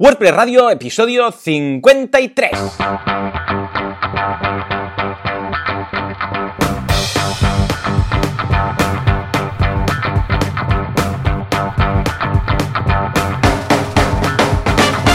WordPress Radio, episodio 53.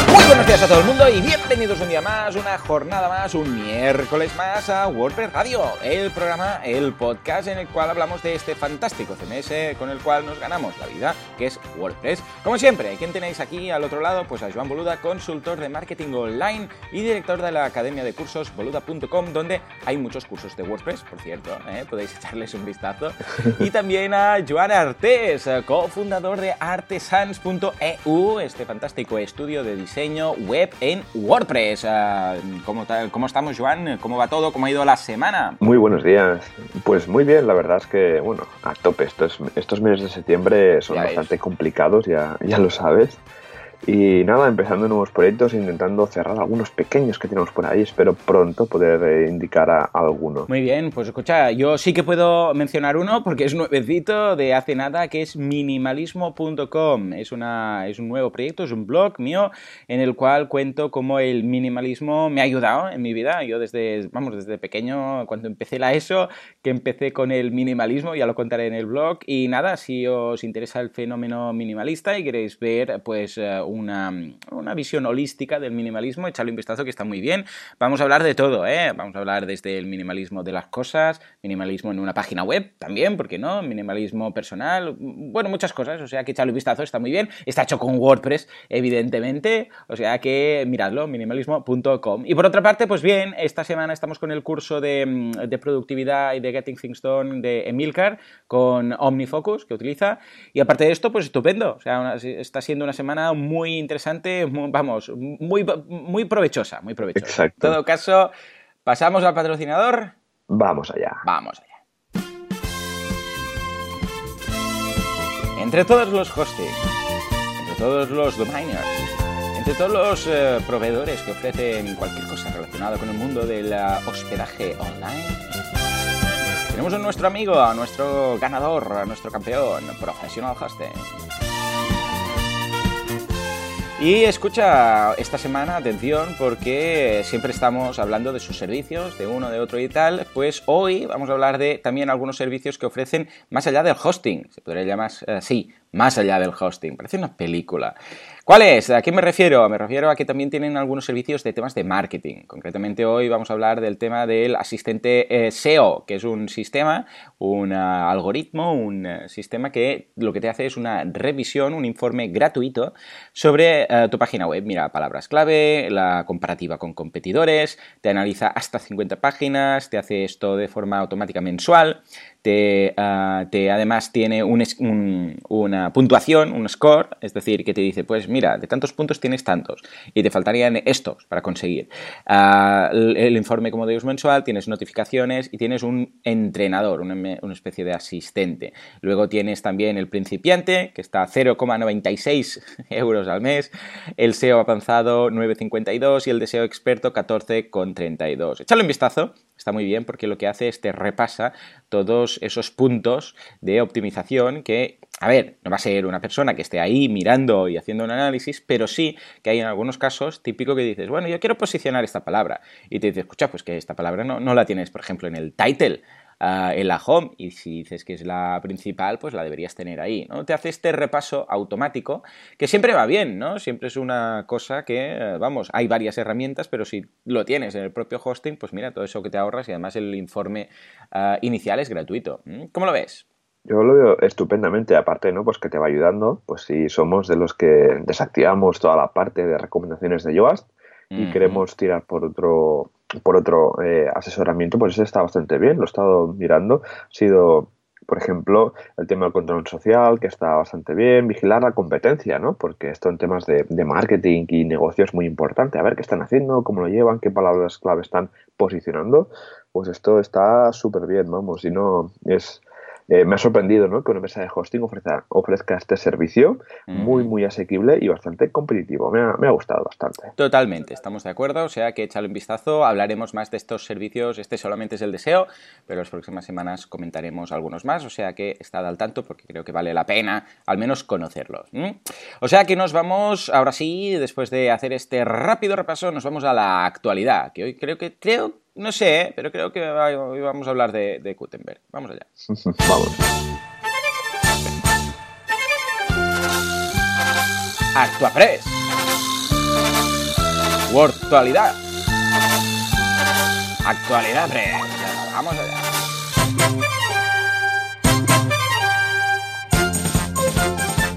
Muy buenos días a todo el mundo y bienvenidos un día más, una jornada más, un miércoles más a WordPress Radio, el programa, el podcast en el cual hablamos de este fantástico CMS con el cual nos ganamos la vida, que es WordPress. Como siempre, ¿quién tenéis aquí al otro lado? Pues a Joan Boluda, consultor de marketing online y director de la academia de cursos boluda.com, donde hay muchos cursos de WordPress, por cierto, ¿eh? podéis echarles un vistazo. Y también a Joan Artés, cofundador de artesans.eu, este fantástico estudio de diseño web en WordPress. ¿Cómo, ¿Cómo, estamos, Joan? ¿Cómo va todo? ¿Cómo ha ido la semana? Muy buenos días. Pues muy bien, la verdad es que, bueno, a tope. Estos, estos meses de septiembre son bastante complicados, ya, ya lo sabes. Y nada, empezando nuevos proyectos, intentando cerrar algunos pequeños que tenemos por ahí. Espero pronto poder eh, indicar a, alguno. Muy bien, pues escucha, yo sí que puedo mencionar uno porque es nuevecito de hace nada, que es minimalismo.com. Es, una, es un nuevo proyecto, es un blog mío en el cual cuento cómo el minimalismo me ha ayudado en mi vida. Yo desde, vamos, desde pequeño, cuando empecé la ESO, que empecé con el minimalismo, ya lo contaré en el blog. Y nada, si os interesa el fenómeno minimalista y queréis ver, pues eh, una, visión holística del minimalismo, echarle un vistazo que está muy bien. Vamos a hablar de todo, ¿eh? Vamos a hablar desde el minimalismo de las cosas, minimalismo en una página web también, ¿por qué no? Minimalismo personal, bueno, muchas cosas, o sea que echarle un vistazo está muy bien. Está hecho con WordPress, evidentemente, o sea que miradlo, minimalismo.com. Y por otra parte, pues bien, esta semana estamos con el curso de, de productividad y de Getting Things Done de Emilcar con OmniFocus que utiliza. Y aparte de esto, pues estupendo, o sea, está siendo una semana muy muy interesante, vamos, muy, muy provechosa, muy provechosa. Exacto. En todo caso, pasamos al patrocinador. Vamos allá. Vamos allá. Entre todos los hostings, entre todos los domainers, entre todos los eh, proveedores que ofrecen cualquier cosa relacionada con el mundo del hospedaje online, tenemos a nuestro amigo, a nuestro ganador, a nuestro campeón, Professional Hosting. Y escucha esta semana, atención, porque siempre estamos hablando de sus servicios, de uno, de otro y tal. Pues hoy vamos a hablar de también algunos servicios que ofrecen más allá del hosting. Se podría llamar así, más allá del hosting. Parece una película. ¿Cuál es? ¿A qué me refiero? Me refiero a que también tienen algunos servicios de temas de marketing. Concretamente hoy vamos a hablar del tema del asistente eh, SEO, que es un sistema, un ah, algoritmo, un eh, sistema que lo que te hace es una revisión, un informe gratuito sobre eh, tu página web. Mira palabras clave, la comparativa con competidores, te analiza hasta 50 páginas, te hace esto de forma automática mensual, te, ah, además tiene una puntuación, un score, es decir, que te dice, pues mira, de tantos puntos tienes tantos y te faltarían estos para conseguir. Ah, el, informe, como digo, mensual, tienes notificaciones y tienes un entrenador, una, especie de asistente. Luego tienes también el principiante, que está a 0,96 euros al mes, el SEO avanzado 9,52 y el deseo experto 14,32. Échale un vistazo Está muy bien porque lo que hace es te repasa todos esos puntos de optimización que, a ver, no va a ser una persona que esté ahí mirando y haciendo un análisis, pero sí que hay en algunos casos típico que dices, bueno, yo quiero posicionar esta palabra. Y te dice, escucha, pues que esta palabra no, no la tienes, por ejemplo, en el title en la home y si dices que es la principal, pues la deberías tener ahí, ¿no? Te hace este repaso automático que siempre va bien, ¿no? Siempre es una cosa que, eh, vamos, hay varias herramientas, pero si lo tienes en el propio hosting, pues mira, todo eso que te ahorras y además el informe ah, inicial es gratuito. ¿Cómo lo ves? Yo lo veo estupendamente, aparte, ¿no? Pues que te va ayudando, pues si somos de los que desactivamos toda la parte de recomendaciones de Yoast y queremos tirar por otro por otro eh, asesoramiento, pues está bastante bien, lo he estado mirando. Ha sido, por ejemplo, el tema del control social, que está bastante bien, vigilar la competencia, ¿no? Porque esto en temas de, marketing y negocio es muy importante. A ver qué están haciendo, cómo lo llevan, qué palabras clave están posicionando. Pues esto está súper bien, vamos, y no es eh, me ha sorprendido ¿no? que una empresa de hosting ofrezca, ofrezca este servicio muy, muy asequible y bastante competitivo. Me ha, me ha, gustado bastante. Totalmente, estamos de acuerdo. O sea que échale un vistazo. Hablaremos más de estos servicios. Este solamente es el deseo, pero las próximas semanas comentaremos algunos más. O sea que estad al tanto porque creo que vale la pena al menos conocerlos. O sea que nos vamos, ahora sí, después de hacer este rápido repaso, nos vamos a la actualidad. Que hoy creo que, creo no sé, ¿eh? pero creo que hoy vamos a hablar de, de Gutenberg. Vamos allá. Vamos. ActuaPress. Actualidad. Actualidad Press. Vamos allá.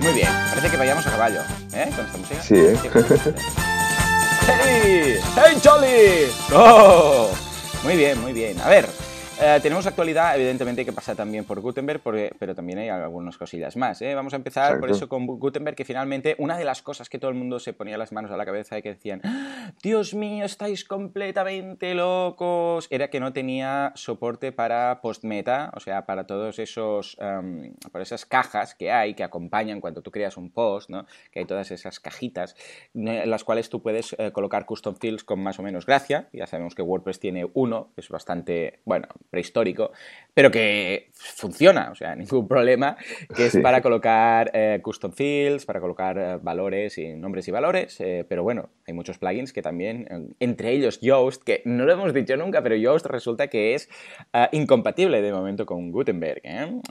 Muy bien, parece que vayamos a caballo, ¿eh? Con esta música. Sí, ¿eh? ¡Hey! ¡Hey, Jolly! ¡Oh! Muy bien, muy bien. A ver, eh, tenemos actualidad, evidentemente, que pasa también por Gutenberg, pero también hay algunas cosillas más. ¿eh? Vamos a empezar Exacto. por eso con Gutenberg, que finalmente una de las cosas que todo el mundo se ponía las manos a la cabeza y que decían, ¡Ah! Dios mío, estáis completamente locos, era que no tenía soporte para postmeta, o sea, para todos esos, um, para esas cajas que hay que acompañan cuando tú creas un post, ¿no? que hay todas esas cajitas en las cuales tú puedes eh, colocar custom fields con más o menos gracia. Ya sabemos que WordPress tiene uno, que es bastante, bueno, prehistórico, pero que funciona, o sea, ningún problema, que es Sí. para colocar eh, custom fields, para colocar eh, valores y nombres y valores, eh, pero bueno, hay muchos plugins que también, entre ellos Yoast, que no lo hemos dicho nunca, pero Yoast resulta que es eh, incompatible de momento con Gutenberg.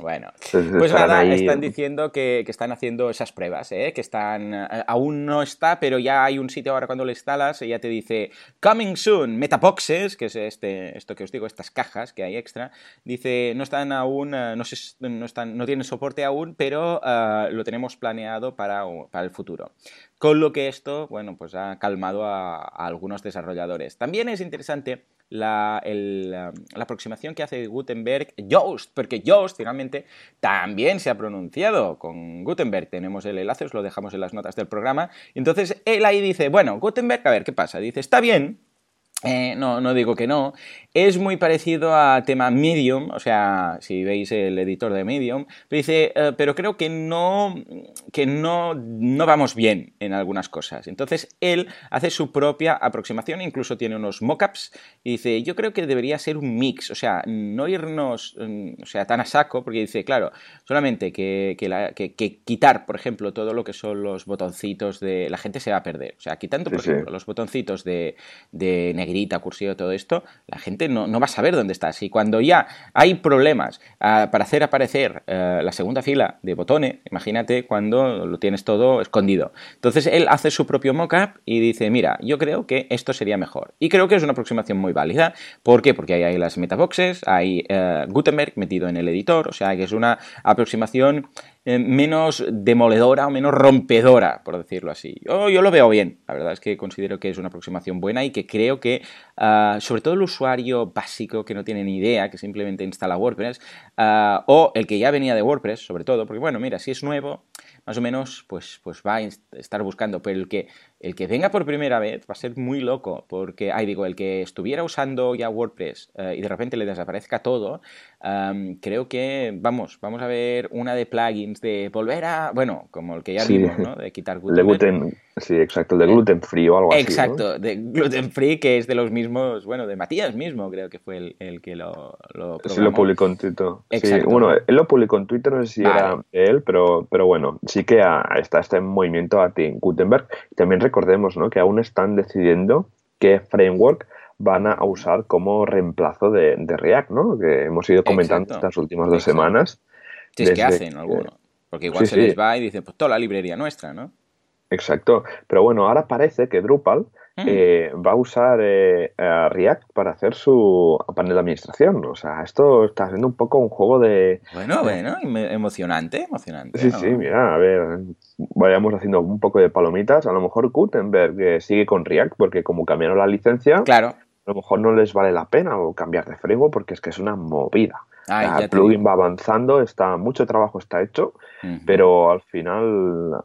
Bueno, pues nada, están diciendo que, que están haciendo esas pruebas, que están, aún no está, pero ya hay un sitio ahora cuando lo instalas y ya te dice Coming soon, Metaboxes, que es este, esto que os digo, estas cajas que extra, dice no están aún, eh, no, no, están, no tienen soporte aún, pero eh, lo tenemos planeado para, para el futuro. Con lo que esto, bueno, pues ha calmado a, algunos desarrolladores. También es interesante la, um, la aproximación que hace Gutenberg Yoast, porque Yoast finalmente también se ha pronunciado con Gutenberg. Tenemos el enlace, os lo dejamos en las notas del programa. Entonces él ahí dice, bueno, Gutenberg, a ver, ¿qué pasa? Dice, está bien, eh, no, no digo que no. Es muy parecido a tema Medium, o sea, si veis el editor de Medium, pero dice, eh, pero creo que no, que no, no vamos bien en algunas cosas. Entonces él hace su propia aproximación, incluso tiene unos mockups y dice, yo creo que debería ser un mix, o sea, no irnos, mm, o sea, tan a saco, porque dice, claro, solamente que, que la- que- que quitar, por ejemplo, todo lo que son los botoncitos de, la gente se va a perder, o sea, quitando, por Sí, sí. ejemplo, los botoncitos de, de negrita, cursivo, todo esto, la gente no, no va a saber dónde estás. Y cuando ya hay problemas ah, para hacer aparecer eh, la segunda fila de botones, imagínate cuando lo tienes todo escondido. Entonces él hace su propio mockup y dice, mira, yo creo que esto sería mejor. Y creo que es una aproximación muy válida. ¿Por qué? Porque ahí hay las metaboxes, hay eh, Gutenberg metido en el editor, o sea que es una aproximación eh, menos demoledora o menos rompedora, por decirlo así. Yo, yo lo veo bien, la verdad es que considero que es una aproximación buena y que creo que, ah, sobre todo el usuario básico que no tiene ni idea, que simplemente instala WordPress, ah, o el que ya venía de WordPress, sobre todo, porque bueno, mira, si es nuevo, más o menos, pues, pues va a estar buscando, pero el que, el que venga por primera vez va a ser muy loco, porque, ay, digo, el que estuviera usando ya WordPress eh, y de repente le desaparezca todo, am, creo que, vamos, vamos a ver una de plugins de volver a, bueno, como el que ya Sí. vimos, ¿no? De quitar de gluten, sí, exacto, el de gluten free o algo así. ¿no? Exacto, de Gluten Free, que es de los mismos, bueno, de Matías mismo, creo que fue el, el que lo, lo Sí, lo publicó en Twitter. Sí, Exacto. bueno, él lo publicó en Twitter, no sé si era él, pero, pero bueno, sí que está este movimiento a ti Gutenberg. También recordemos ¿no? que aún están decidiendo qué framework van a usar como reemplazo de, de React, ¿no? Que hemos ido comentando Exacto. estas últimas dos Exacto. semanas. Si es que hacen que- alguno. Porque igual Sí, se sí. les va y dicen, pues toda la librería nuestra, ¿no? Exacto. Pero bueno, ahora parece que Drupal. Eh, va a usar eh, a React para hacer su panel de administración. O sea, esto está siendo un poco un juego de, Bueno, bueno, em- emocionante, emocionante. Sí, ¿no? sí, mira, a ver, vayamos haciendo un poco de palomitas. A lo mejor Gutenberg eh, sigue con React porque como cambiaron la licencia, Claro. a lo mejor no les vale la pena o cambiar de framework porque es que es una movida. Ay, el plugin va avanzando, está mucho trabajo está hecho, pero al final,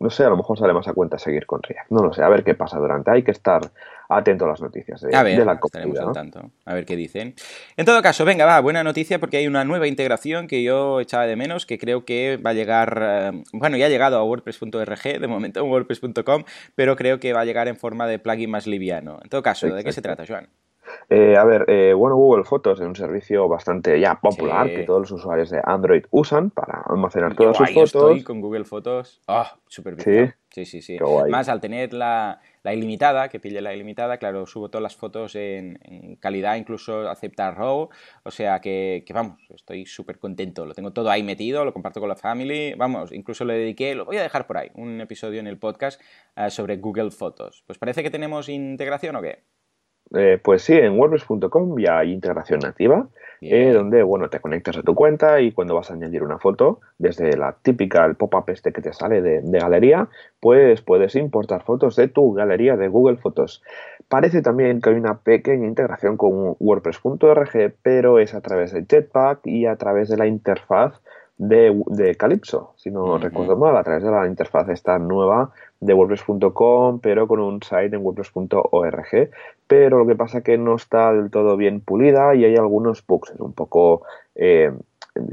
no sé, a lo mejor sale más a cuenta seguir con React. No lo sé, a ver qué pasa durante. Hay que estar atento a las noticias de, a ver, la estaremos al tanto, a ver qué dicen. En todo caso, venga, va, buena noticia porque hay una nueva integración que yo echaba de menos, que creo que va a llegar, eh, bueno, ya ha llegado a WordPress.org, de momento en WordPress.com, pero creo que va a llegar en forma de plugin más liviano. En todo caso, ¿de qué se trata, Joan? Eh, a ver, eh, bueno, Google Fotos es un servicio bastante ya popular que todos los usuarios de Android usan para almacenar todas sus fotos. estoy con Google Fotos. Ah, súper bien. Sí, sí, sí. Más al tener la, ilimitada, que pille la ilimitada, claro, subo todas las fotos en, calidad, incluso acepta RAW. O sea que, vamos, estoy súper contento. Lo tengo todo ahí metido, lo comparto con la family. Vamos, incluso le dediqué, lo voy a dejar por ahí, un episodio en el podcast eh, sobre Google Fotos. Pues parece que tenemos integración o qué. Eh, pues sí, en WordPress.com ya hay integración nativa, eh, donde bueno, te conectas a tu cuenta y cuando vas a añadir una foto, desde la típica, el pop-up este que te sale de, galería, pues puedes importar fotos de tu galería de Google Fotos. Parece también que hay una pequeña integración con WordPress.org, pero es a través de Jetpack y a través de la interfaz de, Calypso, si no recuerdo mal, a través de la interfaz esta nueva de WordPress.com, pero con un site en WordPress.org. Pero lo que pasa es que no está del todo bien pulida y hay algunos bugs, un poco eh,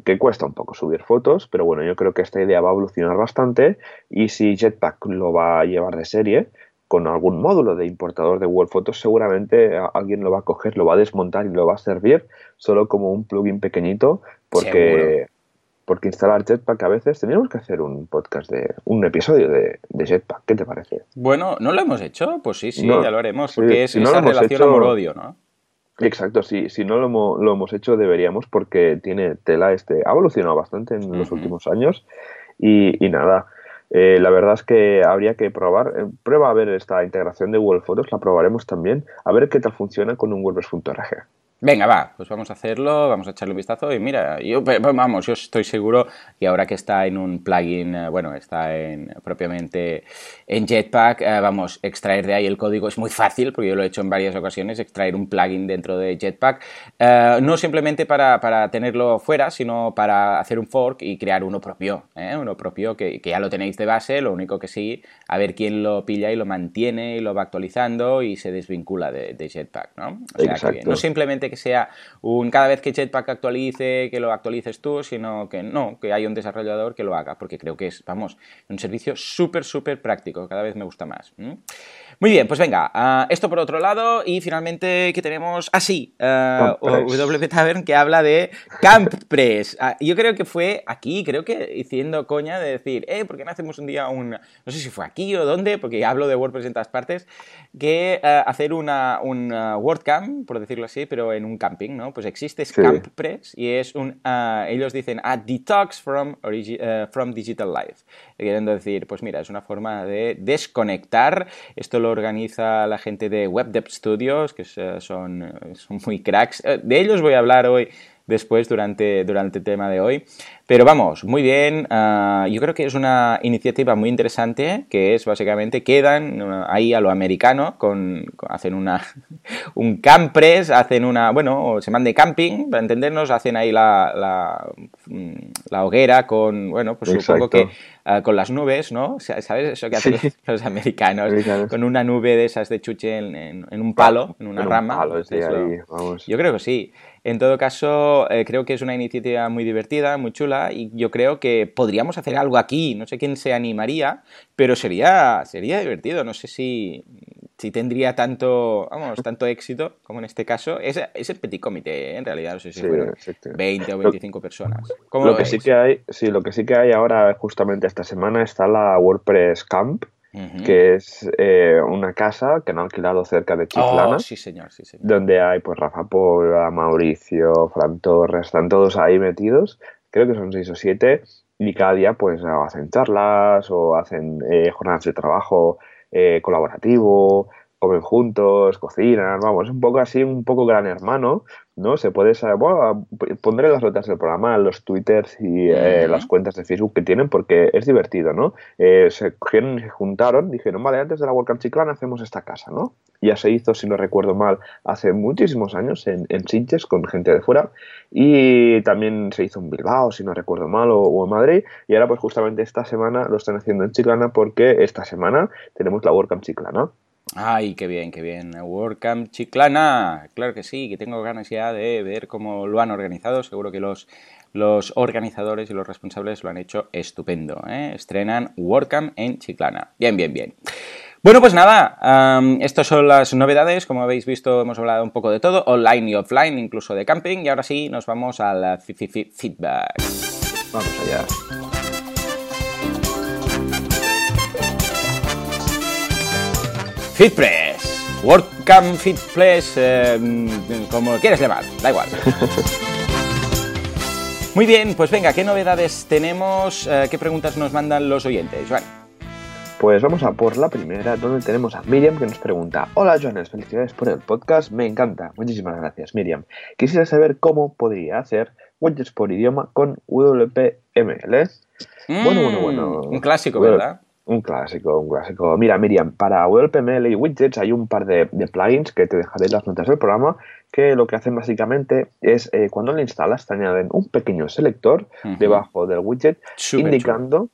que cuesta un poco subir fotos, pero bueno, yo creo que esta idea va a evolucionar bastante. Y si Jetpack lo va a llevar de serie, con algún módulo de importador de Google Fotos, seguramente alguien lo va a coger, lo va a desmontar y lo va a servir solo como un plugin pequeñito, porque porque instalar Jetpack a veces teníamos que hacer un podcast de un episodio de, Jetpack. ¿Qué te parece? Bueno, ¿no lo hemos hecho? Pues sí, sí, ya lo haremos, porque es esa relación amor-odio, ¿no? Exacto, sí, si no lo hemos, hecho deberíamos porque tiene tela este, ha evolucionado bastante en los últimos años y, nada, eh, la verdad es que habría que probar, eh, prueba a ver esta integración de Google Fotos, la probaremos también, a ver qué tal funciona con un WordPress.org. Venga, va, pues vamos a hacerlo, vamos a echarle un vistazo y mira, yo, vamos, yo estoy seguro que ahora que está en un plugin, eh, bueno, está en propiamente en Jetpack, eh, vamos, extraer de ahí el código es muy fácil, porque yo lo he hecho en varias ocasiones, extraer un plugin dentro de Jetpack, eh, no simplemente para, para, tenerlo fuera, sino para hacer un fork y crear uno propio, uno propio que, que, ya lo tenéis de base, lo único que sí, a ver quién lo pilla y lo mantiene y lo va actualizando y se desvincula de, Jetpack, ¿no? O sea, que no simplemente que sea un cada vez que Jetpack actualice, que lo actualices tú, sino que no, que hay un desarrollador que lo haga, porque creo que es, vamos, un servicio súper, súper práctico, cada vez me gusta más. Muy bien, pues venga, ah, esto por otro lado y finalmente que tenemos así, ah, W Tavern que habla de CampPress. Ah, yo creo que fue aquí, creo que diciendo coña de decir, eh, ¿por qué no hacemos un día un, no sé si fue aquí o dónde, porque hablo de WordPress en todas partes, que hacer una, un WordCamp, por decirlo así, pero en un camping, ¿no? Pues existe CampPress y es un, ellos dicen, a detox from, from digital life. Queriendo decir, pues mira, es una forma de desconectar, esto lo organiza la gente de WebDev Studios, que son, son muy cracks. Eh, de ellos voy a hablar hoy después durante, durante el tema de hoy. Pero vamos, muy bien. Ah, yo creo que es una iniciativa muy interesante que es básicamente quedan ah, ahí a lo americano, con, hacen una, un campres, hacen una, bueno, se mande camping, para entendernos, hacen ahí la, la, mm, hoguera con, bueno, pues supongo que ah, con las nubes, ¿no? ¿Sabes eso que hacen los, americanos? Con una nube de esas de chuche en, un palo, en una rama. Yo creo que sí. En todo caso, eh, creo que es una iniciativa muy divertida, muy chula y yo creo que podríamos hacer algo aquí. No sé quién se animaría, pero sería, sería divertido. No sé si, si tendría tanto, vamos, tanto éxito como en este caso. Es, es el petit comité, ¿eh? en realidad, no sé si fueron 20 o 25 personas. lo, que sí que hay, sí, lo que sí que hay ahora, justamente esta semana, está la WordPress Camp que es eh, una casa que han alquilado cerca de Chiclana. Oh, sí, señor, sí, señor. Donde hay pues Rafa Pola, Mauricio, Fran Torres, están todos ahí metidos. Creo que son seis o siete. Y cada día pues hacen charlas o hacen eh, jornadas de trabajo eh, colaborativo, comen juntos, cocinan, vamos, es un poco así, un poco gran hermano, ¿no? Se puede saber, bueno, pondré las notas del programa, los twitters y eh, las cuentas de Facebook que tienen porque es divertido, ¿no? Eh, se cogieron se juntaron, dijeron, vale, antes de la WordCamp Chiclana hacemos esta casa, ¿no? Ya se hizo, si no recuerdo mal, hace muchísimos años en, en Sitges con gente de fuera y también se hizo en Bilbao, si no recuerdo mal, o, o en Madrid y ahora pues justamente esta semana lo están haciendo en Chiclana porque esta semana tenemos la WordCamp Chiclana. Ay, qué bien, qué bien. WordCamp Chiclana. Claro que sí, que tengo ganas ya de ver cómo lo han organizado. Seguro que los, los organizadores y los responsables lo han hecho estupendo. ¿eh? Estrenan WordCamp en Chiclana. Bien, bien, bien. Bueno, pues nada, estas son las novedades. Como habéis visto, hemos hablado un poco de todo, online y offline, incluso de camping. Y ahora sí, nos vamos al feedback. Vamos allá. FitPress. WordCamp FitPress, eh, como lo quieres llamar, da igual. Muy bien, pues venga, ¿qué novedades tenemos? Eh, ¿Qué preguntas nos mandan los oyentes? Joan. Pues vamos a por la primera, donde tenemos a Miriam que nos pregunta: Hola Jonas, felicidades por el podcast, me encanta. Muchísimas gracias, Miriam. Quisiera saber cómo podría hacer widgets por idioma con WPML. bueno, bueno, bueno. Un clásico, ¿verdad? Un clásico, un clásico. Mira, Miriam, para WPML y widgets hay un par de, plugins que te dejaré en las notas del programa que lo que hacen básicamente es eh, cuando lo instalas te añaden un pequeño selector debajo del widget indicando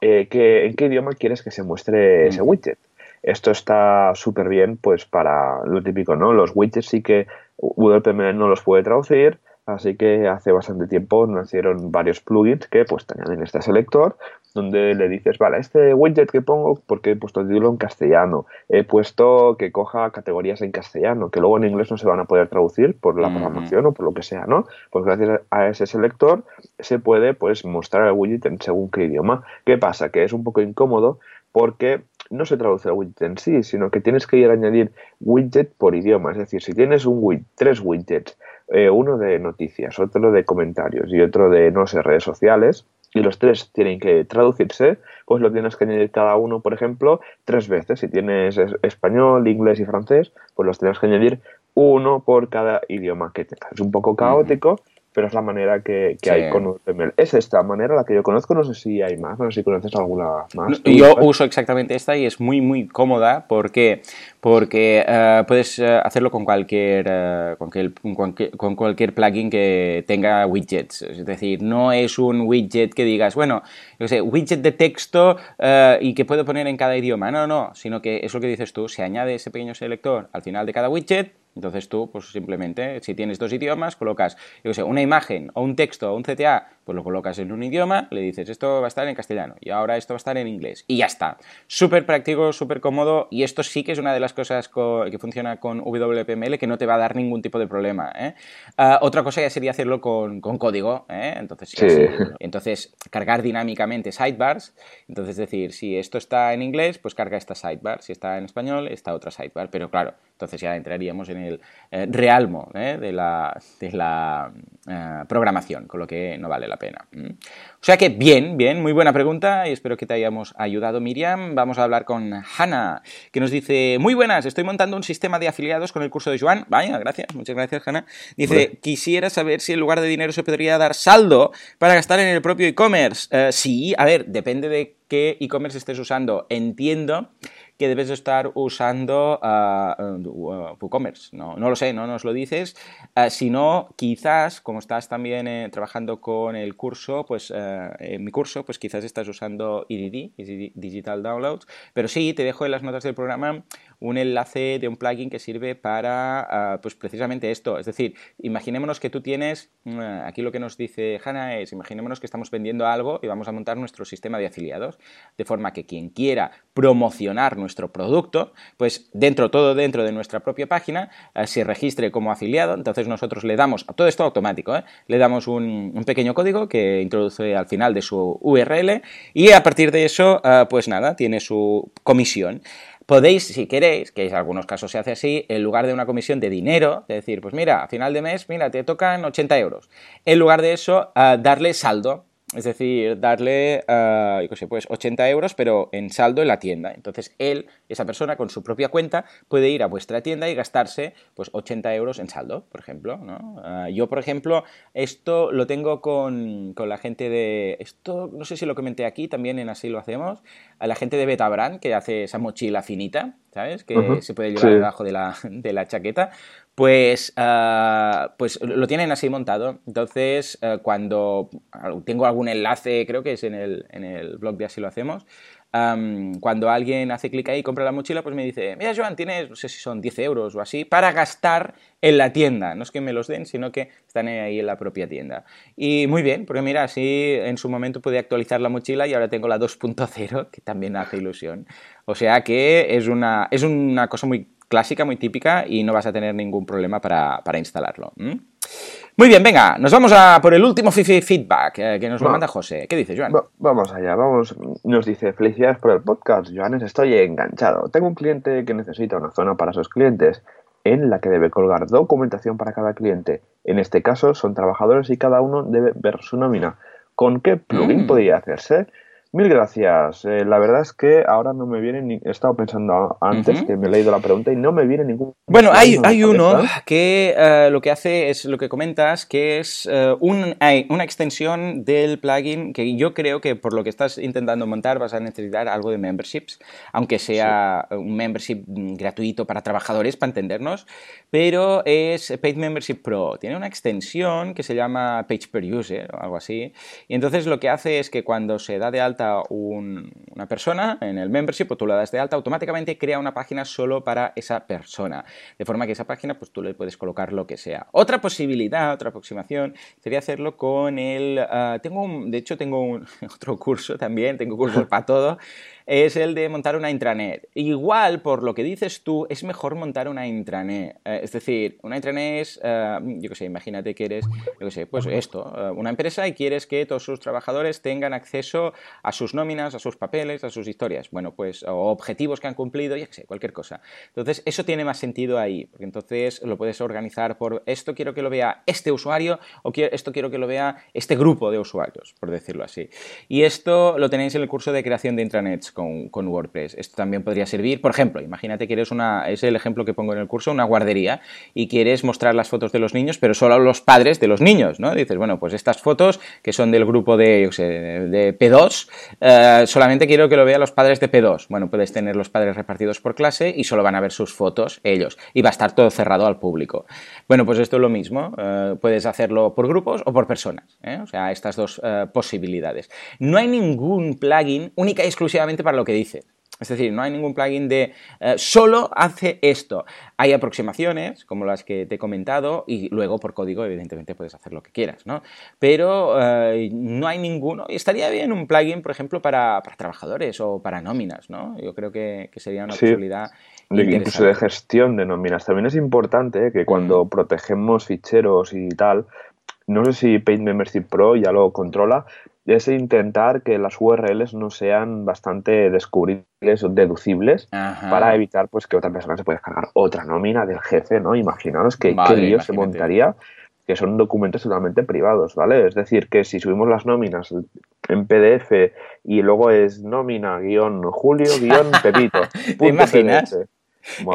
eh, que, en qué idioma quieres que se muestre ese widget. Esto está súper bien pues para lo típico, ¿no? Los widgets sí que WPML no los puede traducir, Así que hace bastante tiempo nacieron varios plugins que pues te añaden este selector donde le dices, vale, este widget que pongo, porque he puesto el título en castellano, he puesto que coja categorías en castellano, que luego en inglés no se van a poder traducir por la programación o por lo que sea, ¿no? Pues gracias a ese selector se puede pues mostrar el widget en según qué idioma. ¿Qué pasa? Que es un poco incómodo porque no se traduce el widget en sí, sino que tienes que ir a añadir widget por idioma. Es decir, si tienes un widget, tres widgets eh, uno de noticias, otro de comentarios y otro de, no sé, redes sociales, y los tres tienen que traducirse, pues lo tienes que añadir cada uno, por ejemplo, tres veces. Si tienes español, inglés y francés, pues los tienes que añadir uno por cada idioma que tengas. Es un poco caótico, pero es la manera que, hay con HTML. Es esta manera la que yo conozco, no sé si hay más, no sé si conoces alguna más. yo uso exactamente esta y es muy, muy cómoda porque, porque eh, puedes eh, hacerlo con cualquier, uh, con, cualquier, plugin que tenga widgets. Es decir, no es un widget que digas, bueno, yo sé, widget de texto y que puedo poner en cada idioma. No, no, sino que es lo que dices tú, se añade ese pequeño selector al final de cada widget entonces tú, pues simplemente, si tienes dos idiomas, colocas, yo sé, una imagen o un texto o un CTA, pues lo colocas en un idioma, le dices, esto va a estar en castellano y ahora esto va a estar en inglés y ya está. Súper práctico, súper cómodo y esto sí que es una de las cosas que funciona con WPML que no te va a dar ningún tipo de problema. ¿eh? Ah, otra cosa ya sería hacerlo con, código, ¿eh? entonces, sí. entonces cargar dinámicamente sidebars, entonces decir, si esto está en inglés, pues carga esta sidebar, si está en español, esta otra sidebar, pero claro, entonces ya entraríamos en el eh, realmo ¿eh? de la, de la eh, programación, con lo que no vale la pena. O sea que bien, bien, muy buena pregunta y espero que te hayamos ayudado, Miriam. Vamos a hablar con Hanna, que nos dice, muy buenas, estoy montando un sistema de afiliados con el curso de Joan. Vaya, gracias, muchas gracias, Hanna. Dice, quisiera saber si en lugar de dinero se podría dar saldo para gastar en el propio e-commerce. sí, a ver, depende de qué e-commerce estés usando. Entiendo que debes estar usando uh, WooCommerce. No, lo sé, no nos lo dices. Uh, si no, quizás, como estás también eh, trabajando con el curso, pues en mi curso, pues quizás estás usando EDD, Digital Downloads. Pero sí, te dejo en las notas del programa un enlace de un plugin que sirve para, pues precisamente esto. Es decir, imaginémonos que tú tienes, aquí lo que nos dice Hanna es, imaginémonos que estamos vendiendo algo y vamos a montar nuestro sistema de afiliados, de forma que quien quiera promocionar nuestro producto, pues dentro, todo dentro de nuestra propia página, eh, se registre como afiliado, entonces nosotros le damos, todo esto automático, ¿eh? le damos un, pequeño código que introduce al final de su URL y a partir de eso, eh, pues nada, tiene su comisión. Podéis, si queréis, que en algunos casos se hace así, en lugar de una comisión de dinero, de decir, pues mira, a final de mes, mira, te tocan 80 euros. En lugar de eso, darle saldo. Es decir, darle, uh, yo sé, pues 80 euros, pero en saldo en la tienda. Entonces, él, esa persona, con su propia cuenta, puede ir a vuestra tienda y gastarse, pues, 80 euros en saldo, por ejemplo, ¿no? Ah, yo, por ejemplo, esto lo tengo con, con, la gente de... Esto, no sé si lo comenté aquí, también en Así lo hacemos, a la gente de Betabrand, que hace esa mochila finita, ¿sabes? Que se puede llevar debajo de la, de la chaqueta pues, ah, pues lo tienen así montado. Entonces, ah, cuando tengo algún enlace, creo que es en el, en el blog de Así lo hacemos, cuando alguien hace clic ahí y compra la mochila, pues me dice, mira Joan, tienes, no sé si son 10 euros o así, para gastar en la tienda. No es que me los den, sino que están ahí en la propia tienda. Y muy bien, porque mira, así en su momento pude actualizar la mochila y ahora tengo la 2.0, que también hace ilusión. O sea que es una, es una cosa muy clásica, muy típica y no vas a tener ningún problema para, instalarlo. Muy bien, venga, nos vamos a por el último feedback eh, que nos lo manda José. ¿Qué dice, Joan? vamos allá, vamos. Nos dice, felicidades por el podcast, Joanes, estoy enganchado. Tengo un cliente que necesita una zona para sus clientes en la que debe colgar documentación para cada cliente. En este caso son trabajadores y cada uno debe ver su nómina. ¿Con qué plugin mm. podría hacerse? Mil gracias. Eh, la verdad es que ahora no me viene ni... He estado pensando antes que me he leído la pregunta y no me viene ningún... Bueno, hay, hay uno que eh, lo que hace es lo que comentas, que es uh, un, una extensión del plugin que yo creo que por lo que estás intentando montar vas a necesitar algo de memberships, aunque sea un membership gratuito para trabajadores, para entendernos, pero es Paid Membership Pro. Tiene una extensión que se llama Page Per User o algo así. Y entonces lo que hace es que cuando se da de alta una persona en el membership o tú la das de alta, automáticamente crea una página solo para esa persona. De forma que esa página, pues tú le puedes colocar lo que sea. Otra posibilidad, otra aproximación, sería hacerlo con el... Ah, tengo un, de hecho, tengo un, otro curso también, tengo cursos para todo, es el de montar una intranet. Igual, por lo que dices tú, es mejor montar una intranet. Eh, es decir, una intranet es, eh, yo qué sé, imagínate que eres, yo qué sé, pues esto, eh, una empresa y quieres que todos sus trabajadores tengan acceso a sus nóminas, a sus papeles, a sus historias. Bueno, pues, objetivos que han cumplido, yo qué sé, cualquier cosa. Entonces, eso tiene más sentido ahí, porque entonces lo puedes organizar por esto quiero que lo vea este usuario o esto quiero que lo vea este grupo de usuarios, por decirlo así. Y esto lo tenéis en el curso de creación de intranets con, WordPress. Esto también podría servir, por ejemplo, imagínate que eres una, es el ejemplo que pongo en el curso, una guardería y quieres mostrar las fotos de los niños, pero solo a los padres de los niños, ¿no? Dices, bueno, pues estas fotos que son del grupo de, de P2, eh, solamente quiero que lo vean los padres de P2. Bueno, puedes tener los padres repartidos por clase y solo van a ver sus fotos ellos y va a estar todo cerrado al público. Bueno, pues esto es lo mismo, eh, puedes hacerlo por grupos o por personas, ¿eh? o sea, estas dos posibilidades. No hay ningún plugin única y exclusivamente para lo que dice. Es decir, no hay ningún plugin de eh, solo hace esto. Hay aproximaciones, como las que te he comentado, y luego por código, evidentemente, puedes hacer lo que quieras, ¿no? Pero eh, no hay ninguno. Y estaría bien un plugin, por ejemplo, para, trabajadores o para nóminas, ¿no? Yo creo que, sería una posibilidad. Incluso de gestión de nóminas. También es importante que cuando protegemos ficheros y tal, no sé si Paid Membership Pro ya lo controla, es intentar que las URLs no sean bastante descubribles o deducibles para evitar pues que otra persona se pueda descargar otra nómina del jefe, ¿no? Imaginaros que qué lío se montaría que son documentos totalmente privados, ¿vale? Es decir, que si subimos las nóminas en PDF y luego es nómina guion Julio guion Pepito. ¿Te imaginas?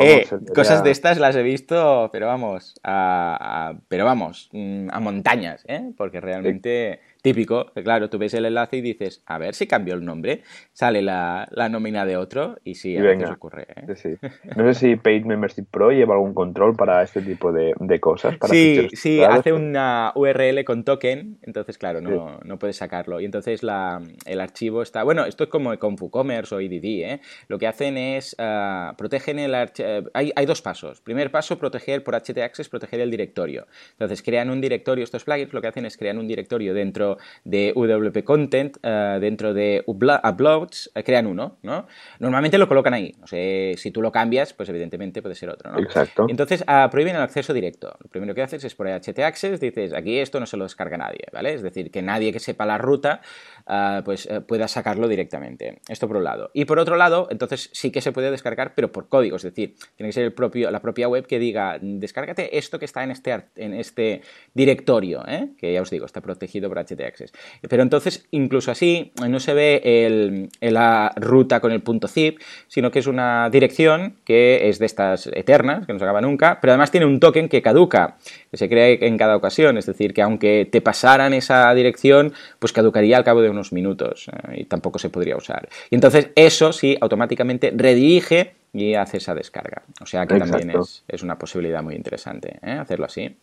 Eh, cosas de estas las he visto, pero vamos, pero vamos, mm, a montañas, ¿eh? Porque realmente Típico, claro, tú ves el enlace y dices, a ver si cambió el nombre, sale la, nómina de otro y sí, a veces ocurre. ¿eh? No sé si Paid Membership Pro lleva algún control para este tipo de, cosas. sí, sí, hace una URL con token, entonces claro, no, no puedes sacarlo. Y entonces la, el archivo está, bueno, esto es como con FooCommerce o IDD, ¿eh? lo que hacen es, uh, protegen el archivo, eh, hay, hay dos pasos. Primer paso, proteger por HT-Access, proteger el directorio. Entonces crean un directorio, estos plugins lo que hacen es crear un directorio dentro de UWP Content, eh, dentro de Uploads, eh, crean uno, ¿no? Normalmente lo colocan ahí. No sé, si tú lo cambias, pues evidentemente puede ser otro, ¿no? Exacto. Entonces, ah, prohíben el acceso directo. Lo primero que haces es por HT Access, dices, aquí esto no se lo descarga nadie, ¿vale? Es decir, que nadie que sepa la ruta, ah, pues eh, pueda sacarlo directamente. Esto por un lado. Y por otro lado, entonces sí que se puede descargar, pero por código. Es decir, tiene que ser el propio, la propia web que diga, descárgate esto que está en este, en este directorio, ¿eh? que ya os digo, está protegido por HT Access. Pero entonces, incluso así, no se ve la ruta con el punto zip, sino que es una dirección que es de estas eternas, que no se acaba nunca, pero además tiene un token que caduca, que se crea en cada ocasión, es decir, que aunque te pasaran esa dirección, pues caducaría al cabo de unos minutos eh, y tampoco se podría usar. Y entonces eso sí automáticamente redirige y hace esa descarga. O sea que también es, una posibilidad muy interesante ¿eh? hacerlo así.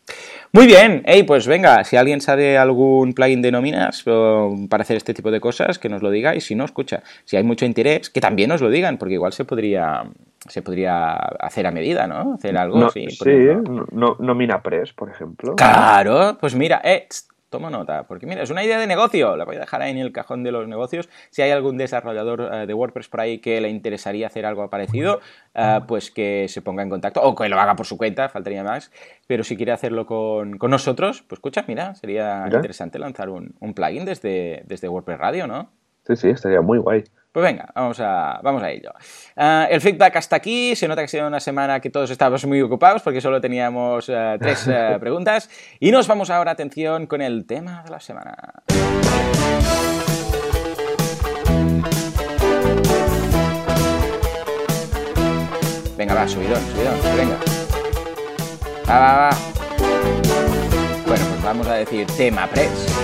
Muy bien, hey, pues venga, si alguien sabe algún plugin de nóminas para hacer este tipo de cosas, que nos lo diga y si no, escucha, si hay mucho interés, que también nos lo digan, porque igual se podría se podría hacer a medida, ¿no? Hacer algo así. Sí, no, Nómina Press, por ejemplo. Claro, pues mira, eh, tomo nota, porque mira, es una idea de negocio, la voy a dejar ahí en el cajón de los negocios. Si hay algún desarrollador eh, de WordPress por ahí que le interesaría hacer algo parecido, eh, pues que se ponga en contacto, o que lo haga por su cuenta, faltaría más. Pero si quiere hacerlo con, nosotros, pues escucha, mira, sería interesante lanzar un, plugin desde, desde WordPress Radio, ¿no? Sí, sí, estaría muy guay. Pues venga, vamos a, vamos a ello. Eh, el feedback hasta aquí. Se nota que ha sido una semana que todos estábamos muy ocupados porque solo teníamos eh, tres eh, preguntas. Y nos vamos ahora, atención, con el tema de la semana. Venga, va, subidón, subidón, venga. Va, va, va. Bueno, pues vamos a decir tema press.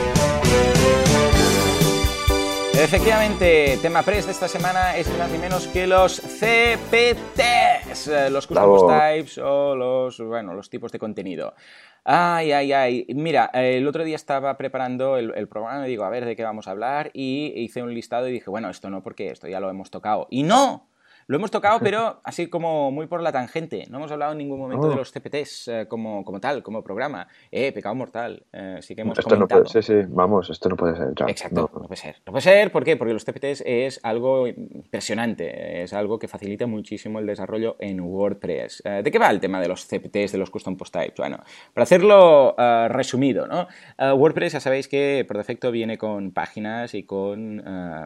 Efectivamente, tema press de esta semana es más ni menos que los CPTs, eh, los Custom Types o los, bueno, los tipos de contenido. Ay, ay, ay. Mira, el otro día estaba preparando el, el, programa y digo, a ver de qué vamos a hablar y hice un listado y dije, bueno, esto no, porque esto ya lo hemos tocado. Y no, lo hemos tocado, pero así como muy por la tangente. No hemos hablado en ningún momento de oh. los CPTs eh, como, como tal, como programa. Eh, pecado mortal. Eh, sí que hemos esto no puede ser, sí, vamos, esto no puede ser. Exacto, no. puede ser. No puede ser, ¿por qué? Porque los CPTs es algo impresionante, es algo que facilita muchísimo el desarrollo en WordPress. Eh, ¿De qué va el tema de los CPTs, de los Custom Post Types? Bueno, para hacerlo resumido, ¿no? WordPress ya sabéis que por defecto viene con páginas y con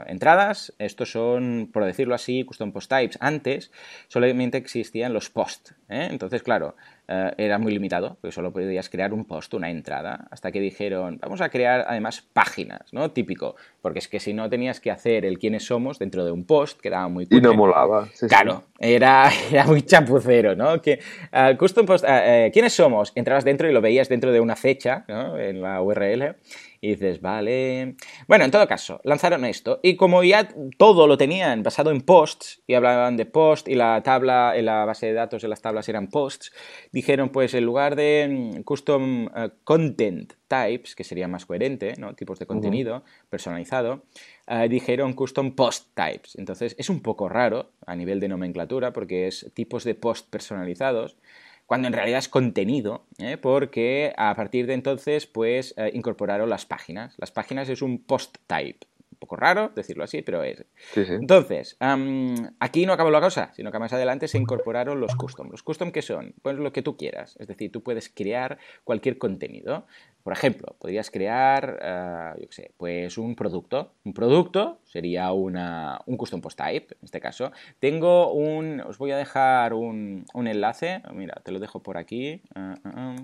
entradas. Estos son, por decirlo así, Custom Post Types antes solamente existían los posts. ¿eh? Entonces, claro, eh, era muy limitado, porque solo podías crear un post, una entrada, hasta que dijeron, vamos a crear además páginas, ¿no? Típico, porque es que si no tenías que hacer el quiénes somos dentro de un post, quedaba muy... Y no molaba. claro, Era, era muy chapucero, ¿no? Que, uh, custom post, ¿quiénes somos? Entrabas dentro y lo veías dentro de una fecha, ¿no? En la URL y dices, vale. Bueno, en todo caso, lanzaron esto. Y como ya todo lo tenían basado en posts, y hablaban de post, y la tabla, en la base de datos de las tablas eran posts, dijeron, pues en lugar de mm, custom eh, content types, que sería más coherente, ¿no? Tipos de contenido personalizado, eh, dijeron custom post types. Entonces, es un poco raro a nivel de nomenclatura, porque es tipos de post personalizados cuando en realidad es contenido, ¿eh? porque a partir de entonces pues eh, incorporaron las páginas. Las páginas es un post type. Poco raro decirlo así, pero es. Entonces, aquí no acabó la cosa, sino que más adelante se incorporaron los custom. ¿Los custom qué son? Pues lo que tú quieras. Es decir, tú puedes crear cualquier contenido. Por ejemplo, podrías crear, uh, yo qué sé, pues un producto. Un producto sería una, un custom post type, en este caso. Tengo un, os voy a dejar un, un enlace, mira, te lo dejo por aquí. Uh,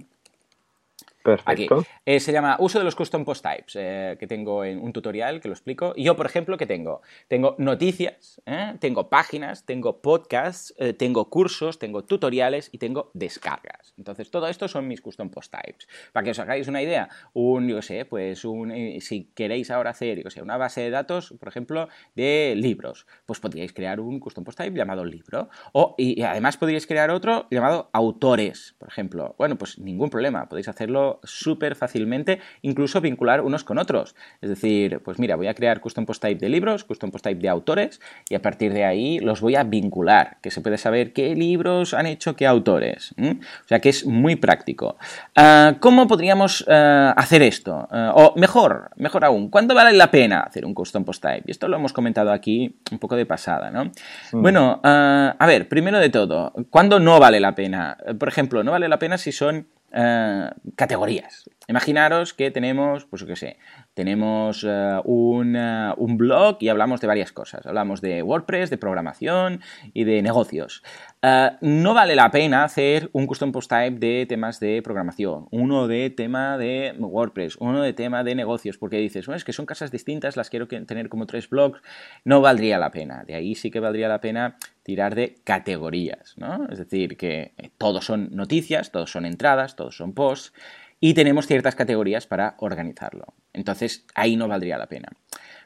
Perfecto. Eh, se llama Uso de los Custom Post Types, eh, que tengo en un tutorial que lo explico. Y yo, por ejemplo, ¿qué tengo? Tengo noticias, ¿eh? tengo páginas, tengo podcasts, tengo cursos, tengo tutoriales y tengo descargas. Entonces, todo esto son mis Custom Post Types. Para que os hagáis una idea, un, yo sé, pues un, si queréis ahora hacer, yo sé, una base de datos, por ejemplo, de libros, pues podríais crear un Custom Post Type llamado libro. O, y además podríais crear otro llamado autores, por ejemplo. Bueno, pues ningún problema, podéis hacerlo súper fácilmente, incluso vincular unos con otros. Es decir, pues mira, voy a crear custom post type de libros, custom post type de autores y a partir de ahí los voy a vincular, que se puede saber qué libros han hecho qué autores. O sea que es muy práctico. Ah, ¿Cómo podríamos ah, hacer esto? Ah, o mejor, mejor aún, ¿cuándo vale la pena hacer un custom post type? Y esto lo hemos comentado aquí un poco de pasada, ¿no? Bueno, a ver, primero de todo, ¿cuándo no vale la pena? Por ejemplo, no vale la pena si son eh, categorías. Imaginaros que tenemos, pues qué sé, tenemos eh, un, blog y hablamos de varias cosas. Hablamos de WordPress, de programación y de negocios. Eh, no vale la pena hacer un custom post type de temas de programación, uno de tema de WordPress, uno de tema de negocios, porque dices, bueno, es que son casas distintas, las quiero tener como tres blogs. No valdría la pena. De ahí sí que valdría la pena tirar de categorías, ¿no? Es decir, que todos son noticias, todos son entradas, todos son posts y tenemos ciertas categorías para organizarlo. Entonces, ahí no valdría la pena.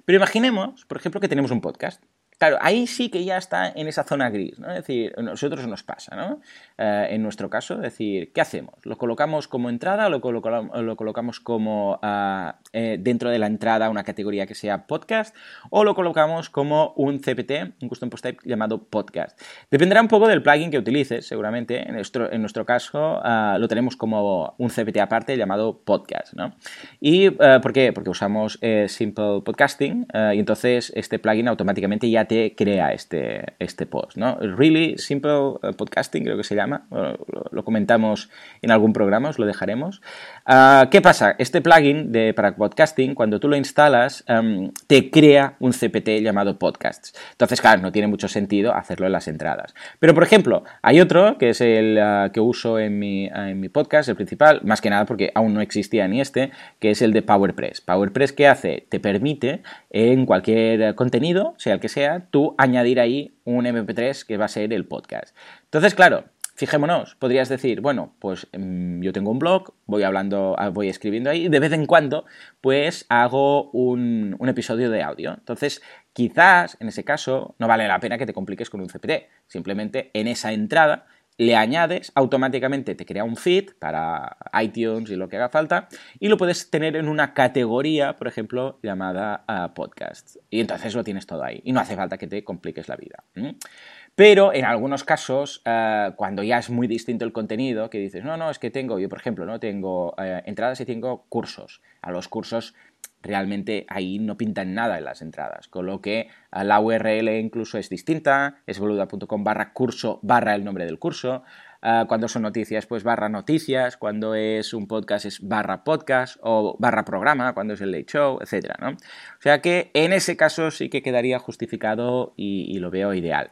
Pero imaginemos, por ejemplo, que tenemos un podcast. Claro, ahí sí que ya está en esa zona gris, ¿no? Es decir, a nosotros nos pasa, ¿no? Eh, en nuestro caso, es decir, ¿qué hacemos? ¿Lo colocamos como entrada o lo, colocamos como ah, eh, dentro de la entrada una categoría que sea podcast o lo colocamos como un CPT, un custom post type llamado podcast? Dependerá un poco del plugin que utilices, seguramente. En nuestro, en nuestro caso ah, lo tenemos como un CPT aparte llamado podcast, ¿no? ¿Y eh, por qué? Porque usamos Simple Podcasting y entonces este plugin automáticamente ya te crea este, este post, ¿no? Really Simple eh, Podcasting creo que se llama, lo, comentamos en algún programa, os lo dejaremos. Ah, ¿Qué pasa? Este plugin de, para podcasting, cuando tú lo instalas, em, te crea un CPT llamado Podcasts. Entonces, claro, no tiene mucho sentido hacerlo en las entradas. Pero, por ejemplo, hay otro que es el ah, que uso en mi, en mi podcast, el principal, más que nada porque aún no existía ni este, que es el de PowerPress. PowerPress, ¿qué hace? Te permite en cualquier contenido, sea el que sea, tú añadir ahí un MP3 que va a ser el podcast. Entonces, claro, fijémonos, podrías decir, bueno, pues mm, yo tengo un blog, voy hablando, ah, voy escribiendo ahí, de vez en cuando, pues hago un, un, episodio de audio. Entonces, quizás en ese caso no vale la pena que te compliques con un CPT. Simplemente en esa entrada le añades, automáticamente te crea un feed para iTunes y lo que haga falta, y lo puedes tener en una categoría, por ejemplo, llamada uh, podcast. Y entonces lo tienes todo ahí. Y no hace falta que te compliques la vida. Pero en algunos casos, uh, cuando ya es muy distinto el contenido, que dices, no, no, es que tengo, yo por ejemplo, no tengo uh, entradas y tengo cursos. A los cursos realmente ahí no pintan nada en las entradas, con lo que la URL incluso es distinta, es boluda.com barra curso barra el nombre del curso, ah, cuando son noticias pues barra noticias, cuando es un podcast es barra podcast o barra programa, cuando es el late show, etc. ¿no? O sea que en ese caso sí que quedaría justificado y, lo veo ideal.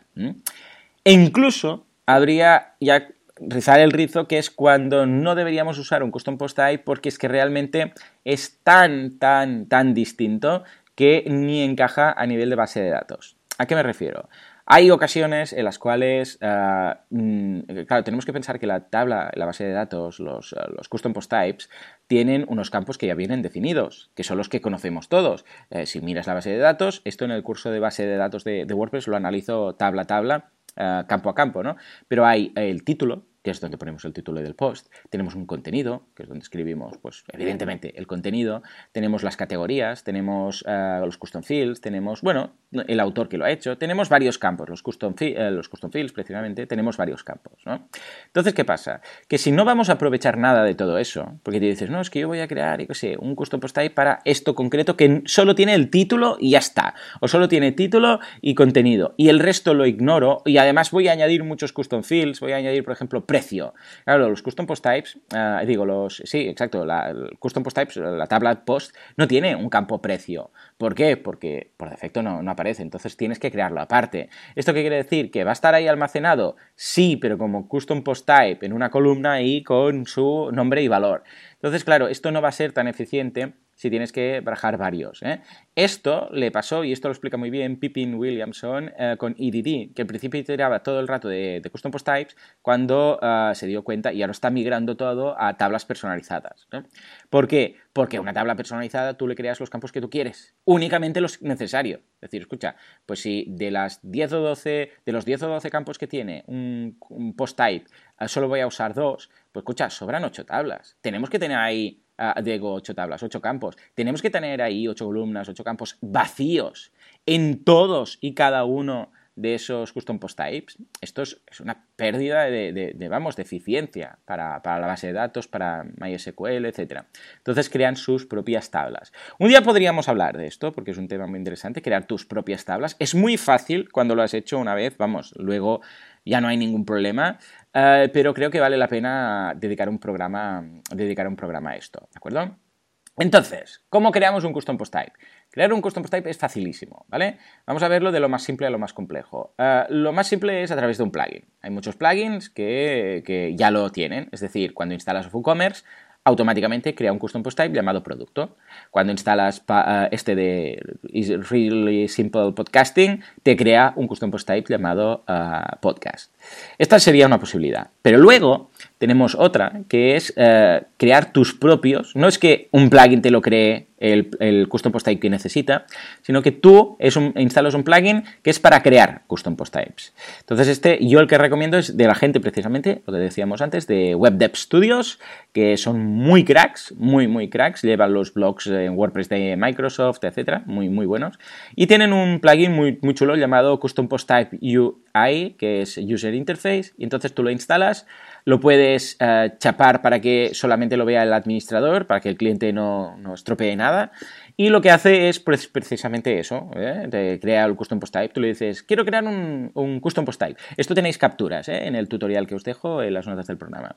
E incluso habría ya rizar el rizo, que es cuando no deberíamos usar un custom post type porque es que realmente es tan, tan, tan distinto que ni encaja a nivel de base de datos. ¿A qué me refiero? Hay ocasiones en las cuales, eh, mm, claro, tenemos que pensar que la tabla, la base de datos, los, eh, los, custom post types, tienen unos campos que ya vienen definidos, que son los que conocemos todos. Eh, si miras la base de datos, esto en el curso de base de datos de, de WordPress lo analizo tabla a tabla eh, campo a campo, ¿no? Pero hay el título, que es donde ponemos el título del post, tenemos un contenido, que es donde escribimos, pues evidentemente el contenido, tenemos las categorías, tenemos eh, los custom fields, tenemos, bueno, el autor que lo ha hecho, tenemos varios campos, los custom, eh, los custom fields precisamente, tenemos varios campos, ¿no? Entonces, ¿qué pasa? Que si no vamos a aprovechar nada de todo eso, porque te dices, no, es que yo voy a crear, y qué sé, un custom post type para esto concreto que solo tiene el título y ya está, o solo tiene título y contenido, y el resto lo ignoro, y además voy a añadir muchos custom fields, voy a añadir, por ejemplo, precio. Claro, los custom post types, uh, digo, los, sí, exacto, la, el custom post types, la tabla post, no tiene un campo precio. ¿Por qué? Porque por defecto no aparece, entonces tienes que crearlo aparte. ¿Esto qué quiere decir? ¿Que va a estar ahí almacenado? Sí, pero como custom post type en una columna y con su nombre y valor. Entonces, claro, esto no va a ser tan eficiente si tienes que barajar varios. ¿eh? Esto le pasó, y esto lo explica muy bien Pippin Williamson eh, con EDD, que al principio iteraba todo el rato de, custom post types cuando eh, se dio cuenta y ahora está migrando todo a tablas personalizadas. ¿Por qué? Porque una tabla personalizada tú le creas los campos que tú quieres, únicamente los necesarios. Es decir, escucha, pues si de las 10 o 12, de los 10 o 12 campos que tiene un, post type solo voy a usar dos, pues escucha, sobran 8 tablas. Tenemos que tener ahí uh, digo, ocho tablas, ocho campos. Tenemos que tener ahí ocho columnas, ocho campos vacíos en todos y cada uno de esos custom post types. Esto es, una pérdida de, vamos, de eficiencia para, para, la base de datos, para MySQL, etc. Entonces crean sus propias tablas. Un día podríamos hablar de esto, porque es un tema muy interesante, crear tus propias tablas. Es muy fácil cuando lo has hecho una vez, vamos, luego ya no hay ningún problema, eh, pero creo que vale la pena dedicar un programa, dedicar un programa a esto, ¿de acuerdo? Entonces, ¿cómo creamos un custom post type? Crear un custom post type es facilísimo, ¿vale? Vamos a verlo de lo más simple a lo más complejo. Eh, lo más simple es a través de un plugin. Hay muchos plugins que, que ya lo tienen, es decir, cuando instalas WooCommerce automáticamente crea un custom post type llamado producto. Cuando instalas eh, este de Really Simple Podcasting, te crea un custom post type llamado eh, podcast. Esta sería una posibilidad. Pero luego tenemos otra, que es eh, crear tus propios. No es que un plugin te lo cree el, custom post type que necesita, sino que tú es un, instalas un plugin que es para crear custom post types. Entonces, este yo el que recomiendo es de la gente precisamente, lo que decíamos antes, de Web Dev Studios, que son muy cracks, muy, muy cracks, llevan los blogs en WordPress de Microsoft, etcétera, muy, muy buenos. Y tienen un plugin muy, muy chulo llamado Custom Post Type UI, que es User Interface, y entonces tú lo instalas lo puedes eh, chapar para que solamente lo vea el administrador, para que el cliente no, no estropee nada. Y lo que hace es precisamente eso, ¿eh? te crea el custom post type, tú le dices, quiero crear un, custom post type. Esto tenéis capturas ¿eh? en el tutorial que os dejo en las notas del programa.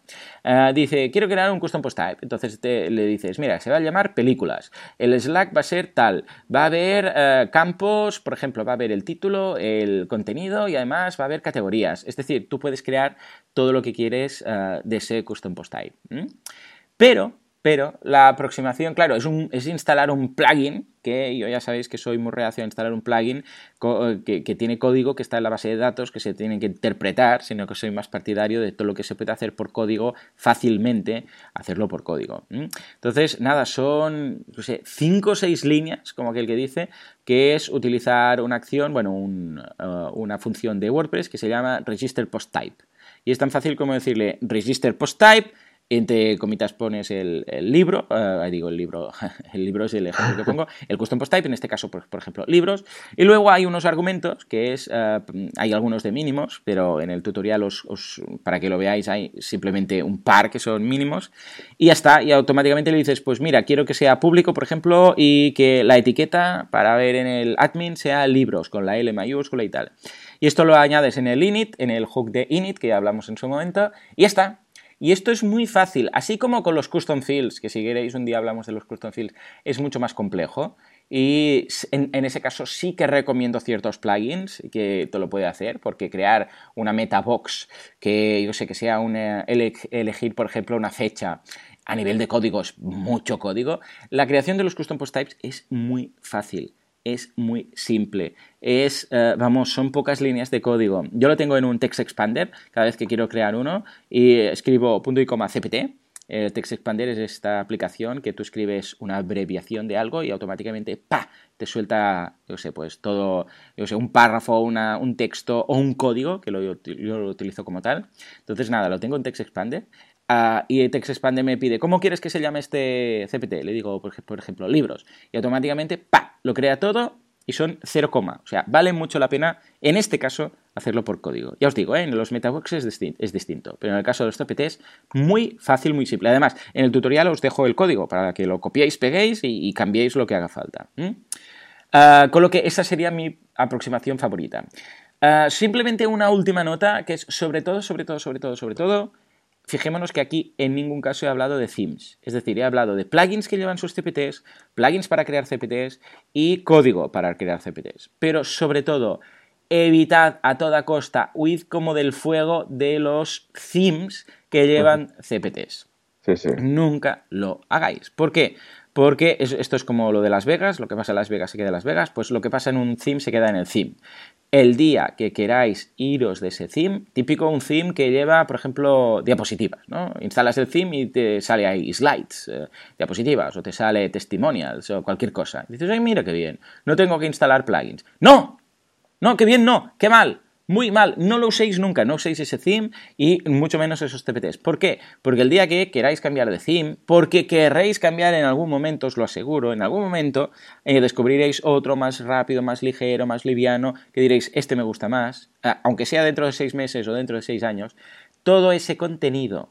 Dice, quiero crear un custom post type. Entonces le dices, mira, se va a llamar películas. El Slack va a ser tal. Va a haber campos, por ejemplo, va a haber el título, el contenido y además va a haber categorías. Es decir, tú puedes crear todo lo que quieres de ese custom post type. Pero pero la aproximación, claro, es, instalar un plugin, que yo ya sabéis que soy muy reacio a instalar un plugin que, que, tiene código que está en la base de datos, que se tiene que interpretar, sino que soy más partidario de todo lo que se puede hacer por código fácilmente, hacerlo por código. Entonces, nada, son, no sé, cinco o seis líneas, como aquel que dice, que es utilizar una acción, bueno, uh, una función de WordPress que se llama register post type. Y es tan fácil como decirle register post type entre comitas pones el, libro, eh, digo el libro, el libro es el ejemplo que pongo, el custom post type, en este caso, por, ejemplo, libros, y luego hay unos argumentos que es, eh, hay algunos de mínimos, pero en el tutorial os, para que lo veáis hay simplemente un par que son mínimos, y ya está, y automáticamente le dices, pues mira, quiero que sea público, por ejemplo, y que la etiqueta para ver en el admin sea libros, con la L mayúscula y tal. Y esto lo añades en el init, en el hook de init, que hablamos en su momento, y ya está, y esto es muy fácil, así como con los custom fields, que si queréis un día hablamos de los custom fields, es mucho más complejo. Y en, ese caso sí que recomiendo ciertos plugins que te lo puede hacer, porque crear una meta box que yo sé que sea una, elegir, por ejemplo, una fecha a nivel de código es mucho código. La creación de los custom post types es muy fácil es muy simple. Es, eh, vamos, son pocas líneas de código. Yo lo tengo en un text expander cada vez que quiero crear uno y escribo punto y coma cpt. El Text Expander es esta aplicación que tú escribes una abreviación de algo y automáticamente ¡pa! te suelta, yo sé, pues todo, yo sé, un párrafo, una, un texto o un código, que lo, yo, lo utilizo como tal. Entonces, nada, lo tengo en Text Expander Uh, y TextExpander me pide, ¿cómo quieres que se llame este CPT? Le digo, por, ejemplo, libros. Y automáticamente, ¡pa! Lo crea todo y son 0, o sea, vale mucho la pena, en este caso, hacerlo por código. Ya os digo, ¿eh? en los metaboxes es, distinto, pero en el caso de los CPTs, muy fácil, muy simple. Además, en el tutorial os dejo el código para que lo copiéis, peguéis y, cambiéis lo que haga falta. Uh, con lo que esa sería mi aproximación favorita. Uh, simplemente una última nota que es sobre todo, sobre todo, sobre todo, sobre todo, fijémonos que aquí en ningún caso he hablado de themes. Es decir, he hablado de plugins que llevan sus CPTs, plugins para crear CPTs y código para crear CPTs. Pero sobre todo, evitad a toda costa, huid como del fuego de los themes que llevan CPTs. Nunca lo hagáis. ¿Por qué? Porque esto es como lo de Las Vegas, lo que pasa en Las Vegas se queda en Las Vegas, pues lo que pasa en un theme se queda en el theme el día que queráis iros de ese theme, típico un theme que lleva, por ejemplo, diapositivas, ¿no? Instalas el theme y te sale ahí slides, eh, diapositivas, o te sale testimonials, o cualquier cosa. dices, ay, mira qué bien, no tengo que instalar plugins. ¡No! No, qué bien, no, qué mal. Muy mal, no lo uséis nunca, no uséis ese theme y mucho menos esos TPTs. ¿Por qué? Porque el día que queráis cambiar de theme, porque querréis cambiar en algún momento, os lo aseguro, en algún momento eh, descubriréis otro más rápido, más ligero, más liviano, que diréis, este me gusta más, aunque sea dentro de seis meses o dentro de seis años, todo ese contenido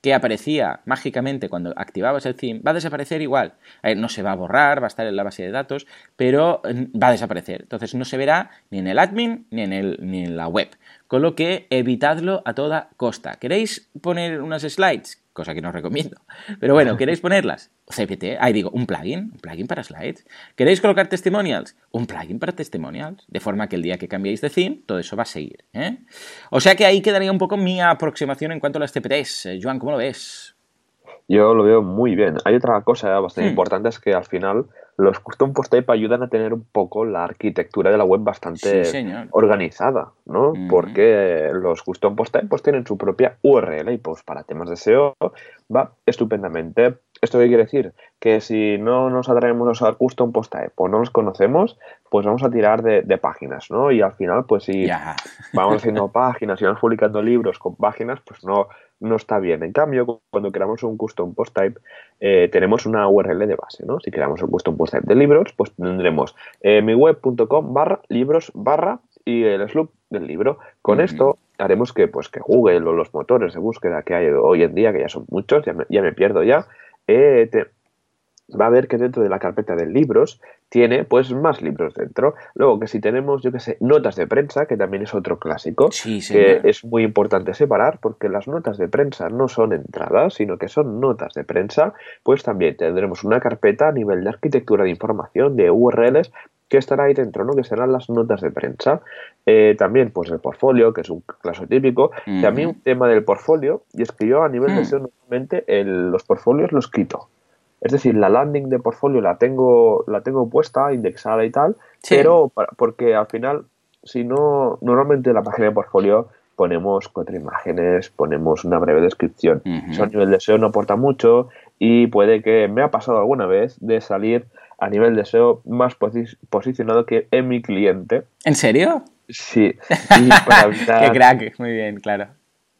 que aparecía mágicamente cuando activabas el theme va a desaparecer igual. Eh, no se va a borrar, va a estar en la base de datos, pero mm, va a desaparecer. Entonces no se verá ni en el admin ni en, el, ni en la web. Con lo que evitadlo a toda costa. ¿Queréis poner unas slides? cosa que no os recomiendo. Pero bueno, ¿queréis ponerlas? CPT, ahí digo, un plugin, un plugin para slides. ¿Queréis colocar testimonials? Un plugin para testimonials. De forma que el día que cambiéis de theme, todo eso va a seguir. ¿eh? O sea que ahí quedaría un poco mi aproximación en cuanto a las CPTs. Eh, Joan, ¿cómo lo ves? Yo lo veo muy bien. Hay otra cosa bastante hmm. importante, es que al final los custom post type ayudan a tener un poco la arquitectura de la web bastante organizada, ¿no? Porque los custom post type pues tienen su propia URL y pues para temas de SEO va estupendamente. ¿Esto qué quiere decir? Que si no nos atrevemos a usar custom post type o no los conocemos, pues vamos a tirar de, páginas, ¿no? Y al final, pues si vamos haciendo páginas y vamos publicando libros con páginas, pues no, no está bien. En cambio, cuando creamos un custom post type, eh, tenemos una URL de base, ¿no? Si creamos un custom post type de libros, pues tendremos eh, miweb.com barra libros barra y el sloop del libro. Con esto haremos que, pues, que Google o los motores de búsqueda que hay hoy en día, que ya son muchos, ya me, ya me pierdo ya, eh, va a ver que dentro de la carpeta de libros tiene pues más libros dentro. Luego que si tenemos, yo que sé, notas de prensa, que también es otro clásico, que es muy importante separar porque las notas de prensa no son entradas, sino que son notas de prensa, pues también tendremos una carpeta a nivel de arquitectura de información, de URLs, que estará ahí dentro, ¿no? Que serán las notas de prensa. Eh, también, pues el portfolio, que es un caso típico. También un tema del portfolio, y es que yo a nivel de mm. SEO normalmente los portfolios los quito. Es decir, la landing de portfolio la tengo, la tengo puesta, indexada y tal, pero porque al final, si no, normalmente en la página de portfolio ponemos cuatro imágenes, ponemos una breve descripción. Eso a nivel de SEO no aporta mucho y puede que me ha pasado alguna vez de salir a nivel de SEO más posicionado que en mi cliente. ¿En serio? Sí. Qué crack, muy bien, claro.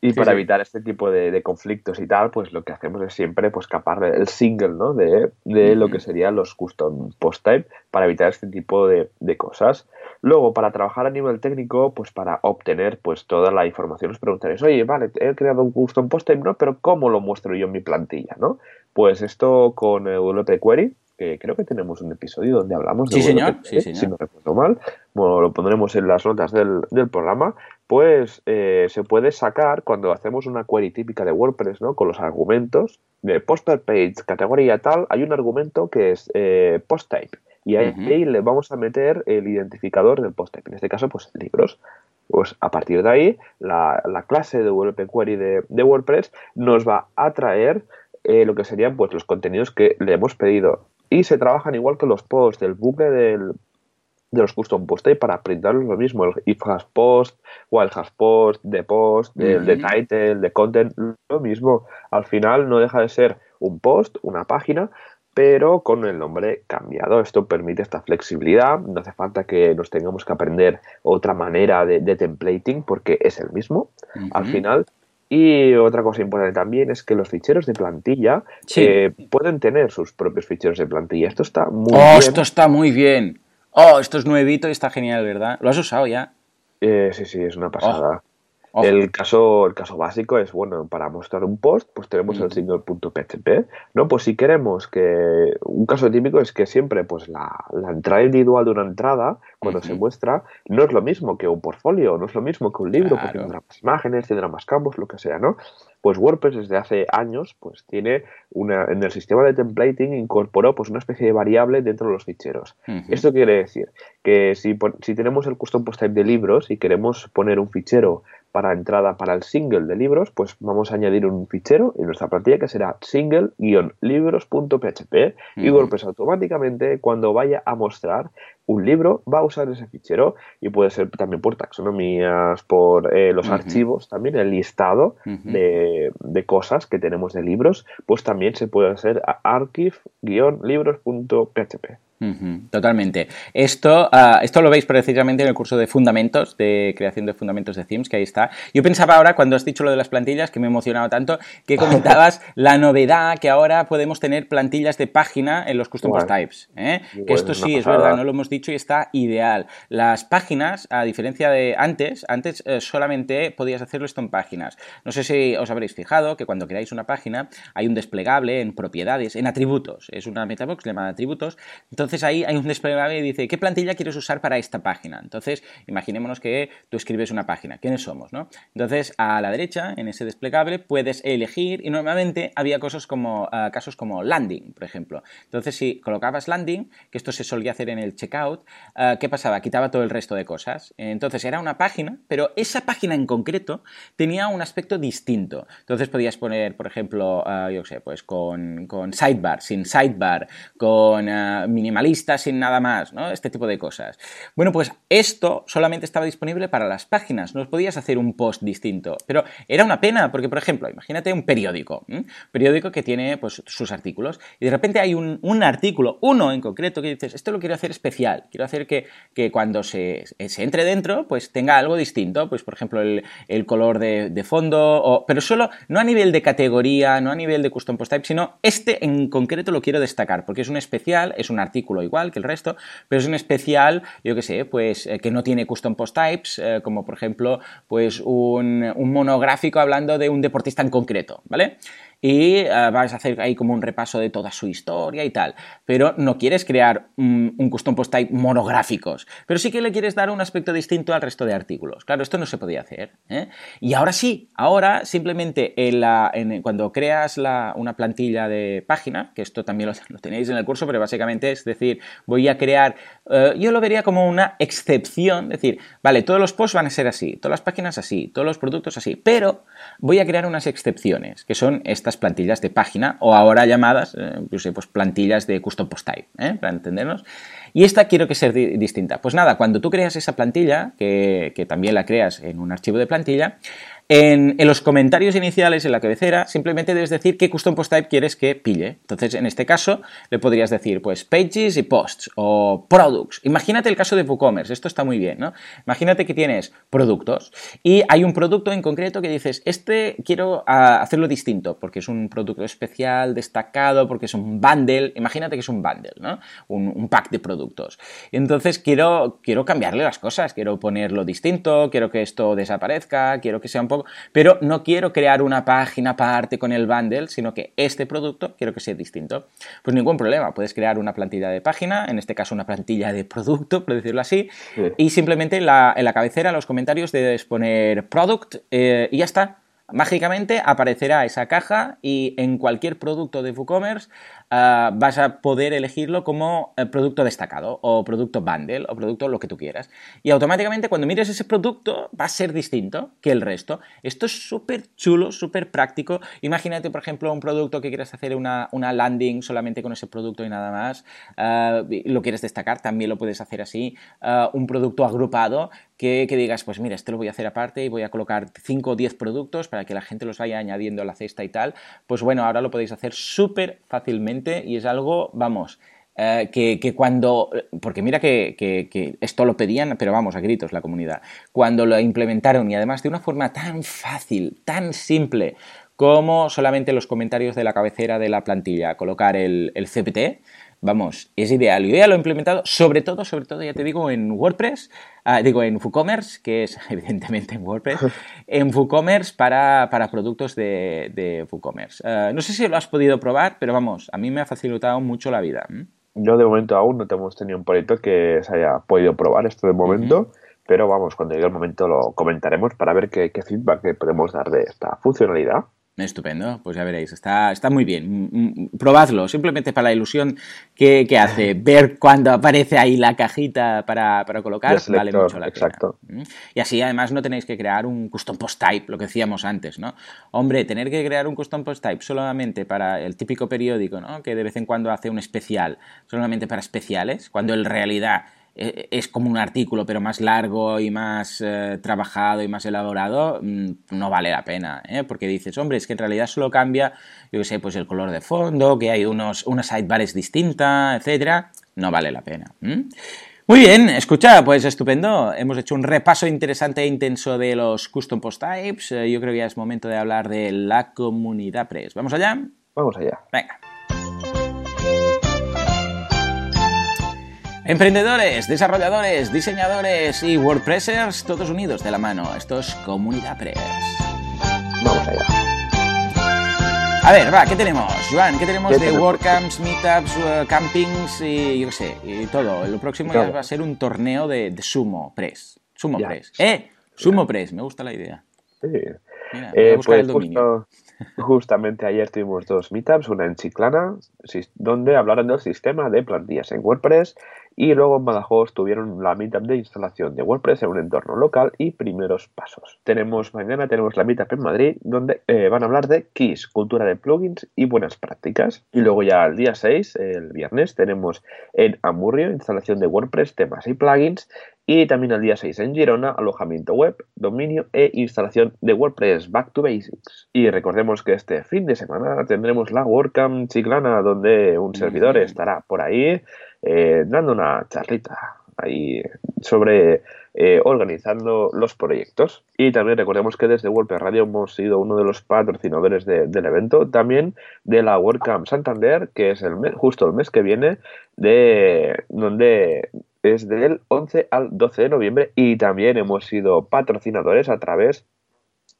Y para evitar este tipo de, conflictos y tal, pues lo que hacemos es siempre pues capar el single, ¿no? De, lo que serían los custom post type para evitar este tipo de, cosas. Luego, para trabajar a nivel técnico, pues para obtener pues toda la información, os preguntaréis, oye, vale, he creado un custom post type, ¿no? Pero ¿cómo lo muestro yo en mi plantilla, no? Pues esto con WP Query, que creo que tenemos un episodio donde hablamos de sí, señor. sí, señor. si no recuerdo mal, bueno, lo pondremos en las notas del, del programa, pues eh, se puede sacar cuando hacemos una query típica de WordPress, ¿no? Con los argumentos de poster page, categoría tal, hay un argumento que es eh, post type y ahí, le vamos a meter el identificador del post type, en este caso, pues libros. Pues a partir de ahí, la, la clase de WP Query de, de, WordPress nos va a traer eh, lo que serían pues los contenidos que le hemos pedido y se trabajan igual que los posts del bucle del, de los custom post type para printarlos lo mismo, el if has post, while has post, de post, de, de, title, de content, lo mismo. Al final no deja de ser un post, una página, pero con el nombre cambiado. Esto permite esta flexibilidad, no hace falta que nos tengamos que aprender otra manera de, templating porque es el mismo. Al final y otra cosa importante también es que los ficheros de plantilla eh, pueden tener sus propios ficheros de plantilla. Esto está muy oh, esto está muy bien. Oh, esto es nuevito y está genial, ¿verdad? ¿Lo has usado ya? Eh, sí, sí, es una pasada. El, caso, el caso básico es, bueno, para mostrar un post, pues tenemos el single.php, ¿no? Pues si queremos que, un caso típico es que siempre, pues la, entrada individual de una entrada, cuando se muestra, no es lo mismo que un portfolio, no es lo mismo que un libro, porque tendrá más imágenes, tendrá más campos, lo que sea, ¿no? Pues WordPress desde hace años, pues tiene una, en el sistema de templating incorporó pues una especie de variable dentro de los ficheros. Esto quiere decir que si, si tenemos el custom post type de libros y queremos poner un fichero para entrada para el single de libros, pues vamos a añadir un fichero en nuestra plantilla que será single-libros.php y WordPress automáticamente cuando vaya a mostrar un libro va a usar ese fichero y puede ser también por taxonomías, por eh, los archivos, también el listado de, de, cosas que tenemos de libros, pues también se puede hacer archive-libros.php. totalmente. Esto, ah, esto lo veis precisamente en el curso de fundamentos, de creación de fundamentos de themes, que ahí está. Yo pensaba ahora, cuando has dicho lo de las plantillas, que me he emocionado tanto, que comentabas la novedad que ahora podemos tener plantillas de página en los custom post types. ¿eh? que esto sí, es verdad, no lo hemos dicho y está ideal. Las páginas, a diferencia de antes, antes eh, solamente podías hacerlo esto en páginas. No sé si os habréis fijado que cuando creáis una página hay un desplegable en propiedades, en atributos. Es una metabox llamada atributos. Entonces, entonces ahí hay un desplegable y dice, ¿qué plantilla quieres usar para esta página? Entonces, imaginémonos que tú escribes una página. ¿Quiénes somos? No? Entonces, a la derecha, en ese desplegable, puedes elegir y normalmente había cosas como, ah, casos como landing, por ejemplo. Entonces, si colocabas landing, que esto se solía hacer en el checkout, ah, ¿qué pasaba? Quitaba todo el resto de cosas. Entonces, era una página, pero esa página en concreto tenía un aspecto distinto. Entonces, podías poner, por ejemplo, ah, yo sé, pues con, con sidebar, sin sidebar, con minimal minimalista, sin nada más, ¿no? Este tipo de cosas. Bueno, pues esto solamente estaba disponible para las páginas, no podías hacer un post distinto, pero era una pena, porque por ejemplo, imagínate un periódico, un periódico que tiene pues, sus artículos, y de repente hay un, artículo, uno en concreto, que dices, esto lo quiero hacer especial, quiero hacer que, cuando se, entre dentro, pues tenga algo distinto, pues por ejemplo el, color de, fondo, pero solo, no a nivel de categoría, no a nivel de custom post type, sino este en concreto lo quiero destacar, porque es un especial, es un artículo igual que el resto, pero es un especial, yo que sé, pues eh, que no tiene custom post types, eh, como por ejemplo, pues un, un monográfico hablando de un deportista en concreto, ¿vale? Y eh, vas a hacer ahí como un repaso de toda su historia y tal. Pero no quieres crear un, custom post type monográficos, pero sí que le quieres dar un aspecto distinto al resto de artículos. Claro, esto no se podía hacer. ¿eh? Y ahora sí, ahora simplemente cuando creas una plantilla de página, que esto también lo, tenéis en el curso, pero básicamente es decir, voy a crear, eh, yo lo vería como una excepción, decir, vale, todos los posts van a ser así, todas las páginas así, todos los productos así, pero voy a crear unas excepciones, que son estas plantillas de página o ahora llamadas, eh, pues plantillas de custom post type, ¿eh? para entendernos. Y esta quiero que sea distinta. Pues nada, cuando tú creas esa plantilla, que, que también la creas en un archivo de plantilla, en, los comentarios iniciales, en la cabecera, simplemente debes decir qué custom post type quieres que pille. Entonces, en este caso, le podrías decir, pues, pages y posts o products. Imagínate el caso de WooCommerce, esto está muy bien, ¿no? Imagínate que tienes productos y hay un producto en concreto que dices, este quiero ah, hacerlo distinto porque es un producto especial, destacado, porque es un bundle. Imagínate que es un bundle, ¿no? Un, pack de productos. Entonces quiero, quiero cambiarle las cosas, quiero ponerlo distinto, quiero que esto desaparezca, quiero que sea un poco pero no quiero crear una página aparte con el bundle, sino que este producto quiero que sea distinto. Pues ningún problema, puedes crear una plantilla de página, en este caso una plantilla de producto, por decirlo así, y simplemente en la, cabecera, en los comentarios, debes poner product eh, y ya está. Mágicamente aparecerá esa caja y en cualquier producto de WooCommerce Ah, vas a poder elegirlo como eh, producto destacado o producto bundle o producto lo que tú quieras. Y automáticamente cuando mires ese producto va a ser distinto que el resto. Esto es súper chulo, súper práctico. Imagínate, por ejemplo, un producto que quieras hacer una, landing solamente con ese producto y nada más. Ah, lo quieres destacar, también lo puedes hacer así. Ah, un producto agrupado que, que, digas, pues mira, esto lo voy a hacer aparte y voy a colocar 5 o 10 productos para que la gente los vaya añadiendo a la cesta y tal. Pues bueno, ahora lo podéis hacer súper fácilmente y es algo, vamos, eh, que, cuando, porque mira que, esto lo pedían, pero vamos, a gritos la comunidad, cuando lo implementaron y además de una forma tan fácil, tan simple, como solamente los comentarios de la cabecera de la plantilla, colocar el, el CPT, vamos, es ideal. Yo ya lo he implementado, sobre todo, sobre todo, ya te digo, en WordPress, ah, digo, en WooCommerce, que es evidentemente en WordPress, en WooCommerce para, para productos de, de WooCommerce. Ah, no sé si lo has podido probar, pero vamos, a mí me ha facilitado mucho la vida. Yo de momento aún no te hemos tenido un proyecto que se haya podido probar esto de momento. Pero vamos, cuando llegue el momento lo comentaremos para ver qué, qué feedback podemos dar de esta funcionalidad. Estupendo, pues ya veréis, está, está muy bien. Mm, mm, probadlo, simplemente para la ilusión que, hace ver cuando aparece ahí la cajita para, colocar, vale mucho la exacto. Mm. Y así además no tenéis que crear un custom post type, lo que decíamos antes, ¿no? Hombre, tener que crear un custom post type solamente para el típico periódico, ¿no? Que de vez en cuando hace un especial, solamente para especiales, cuando en realidad es como un artículo, pero más largo y más eh, trabajado y más elaborado, mm, no vale la pena, ¿eh? porque dices, hombre, es que en realidad solo cambia, yo qué sé, pues el color de fondo, que hay unos, unas sidebars distintas, etcétera, no vale la pena. Muy bien, escucha, pues estupendo. Hemos hecho un repaso interesante e intenso de los custom post types. yo creo que ya es momento de hablar de la comunidad Press. ¿Vamos allá? Vamos allá. Venga. Emprendedores, desarrolladores, diseñadores y WordPressers, todos unidos de la mano. Esto es Comunidad Press. Vamos allá. A ver, va, ¿qué tenemos, Joan? ¿Qué tenemos de WordCamps, Meetups, uh, campings y yo qué sé, y todo? Lo próximo ya va a ser un torneo de, Sumo Press. Sumo Press. ¡Eh! Sumo Press, me gusta la idea. Sí. Mira, eh, buscar pues el dominio. justamente ayer tuvimos dos meetups, una en Chiclana, donde hablaron del sistema de plantillas en WordPress Y luego en Badajoz tuvieron la meetup de instalación de WordPress en un entorno local y primeros pasos. Tenemos mañana tenemos la meetup en Madrid donde eh, van a hablar de keys, cultura de plugins y buenas prácticas. Y luego ya el día 6, el viernes, tenemos en Amurrio instalación de WordPress, temas y plugins. Y también el día 6 en Girona, alojamiento web, dominio e instalación de WordPress Back to Basics. Y recordemos que este fin de semana tendremos la WordCamp Chiclana, donde un servidor estará por ahí eh, dando una charlita ahí sobre eh, organizando los proyectos. Y también recordemos que desde WordPress Radio hemos sido uno de los patrocinadores del evento, también de la WordCamp Santander, que es el justo el mes que viene, de donde es del 11 al 12 de noviembre y también hemos sido patrocinadores a través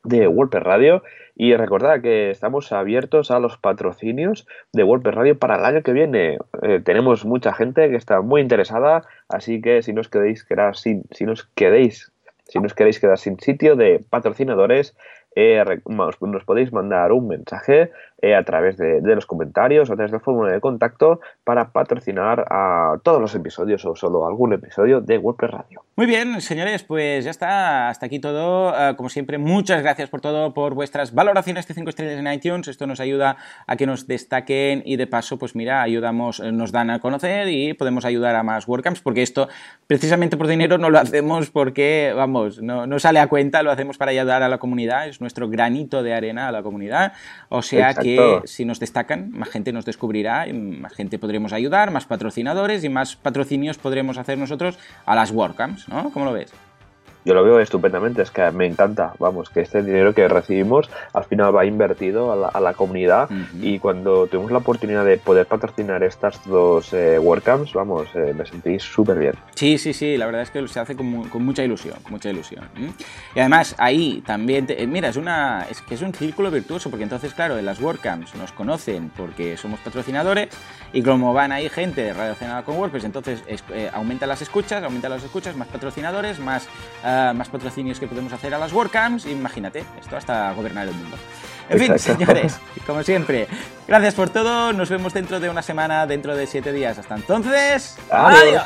de WordPress Radio y recordad que estamos abiertos a los patrocinios de WordPress Radio para el año que viene. Eh, tenemos mucha gente que está muy interesada, así que si nos queréis quedar sin, si nos quedéis, si nos quedar sin sitio de patrocinadores, eh, nos podéis mandar un mensaje eh, a través de, los comentarios, a través del formulario de contacto para patrocinar a todos los episodios o solo algún episodio de WordPress Radio. Muy bien, señores, pues ya está, hasta aquí todo. Eh, como siempre, muchas gracias por todo, por vuestras valoraciones de 5 estrellas en iTunes. Esto nos ayuda a que nos destaquen y de paso, pues mira, ayudamos, nos dan a conocer y podemos ayudar a más WordCamps, porque esto precisamente por dinero no lo hacemos porque, vamos, no, no sale a cuenta, lo hacemos para ayudar a la comunidad, es nuestro granito de arena a la comunidad. O sea que si nos destacan, más gente nos descubrirá, más gente podremos ayudar, más patrocinadores y más patrocinios podremos hacer nosotros a las WordCamps, ¿no? ¿Cómo lo ves? Yo lo veo estupendamente, es que me encanta, vamos, que este dinero que recibimos al final va invertido a la, comunidad y cuando tuvimos la oportunidad de poder patrocinar estas dos eh, WordCamps, vamos, eh, me sentí súper bien. Sí, sí, sí, la verdad es que se hace con, mucha ilusión, mucha ilusión. Y además ahí también, eh, mira, es, una, es que es un círculo virtuoso, porque entonces, claro, en las WordCamps nos conocen porque somos patrocinadores y como van ahí gente relacionada con WordPress, entonces aumentan las escuchas, aumentan las escuchas, más patrocinadores, más eh, más patrocinios que podemos hacer a las WordCamps. Imagínate, esto hasta gobernar el mundo. En fin, señores, como siempre, gracias por todo. Nos vemos dentro de una semana, dentro de siete días. Hasta entonces, adiós.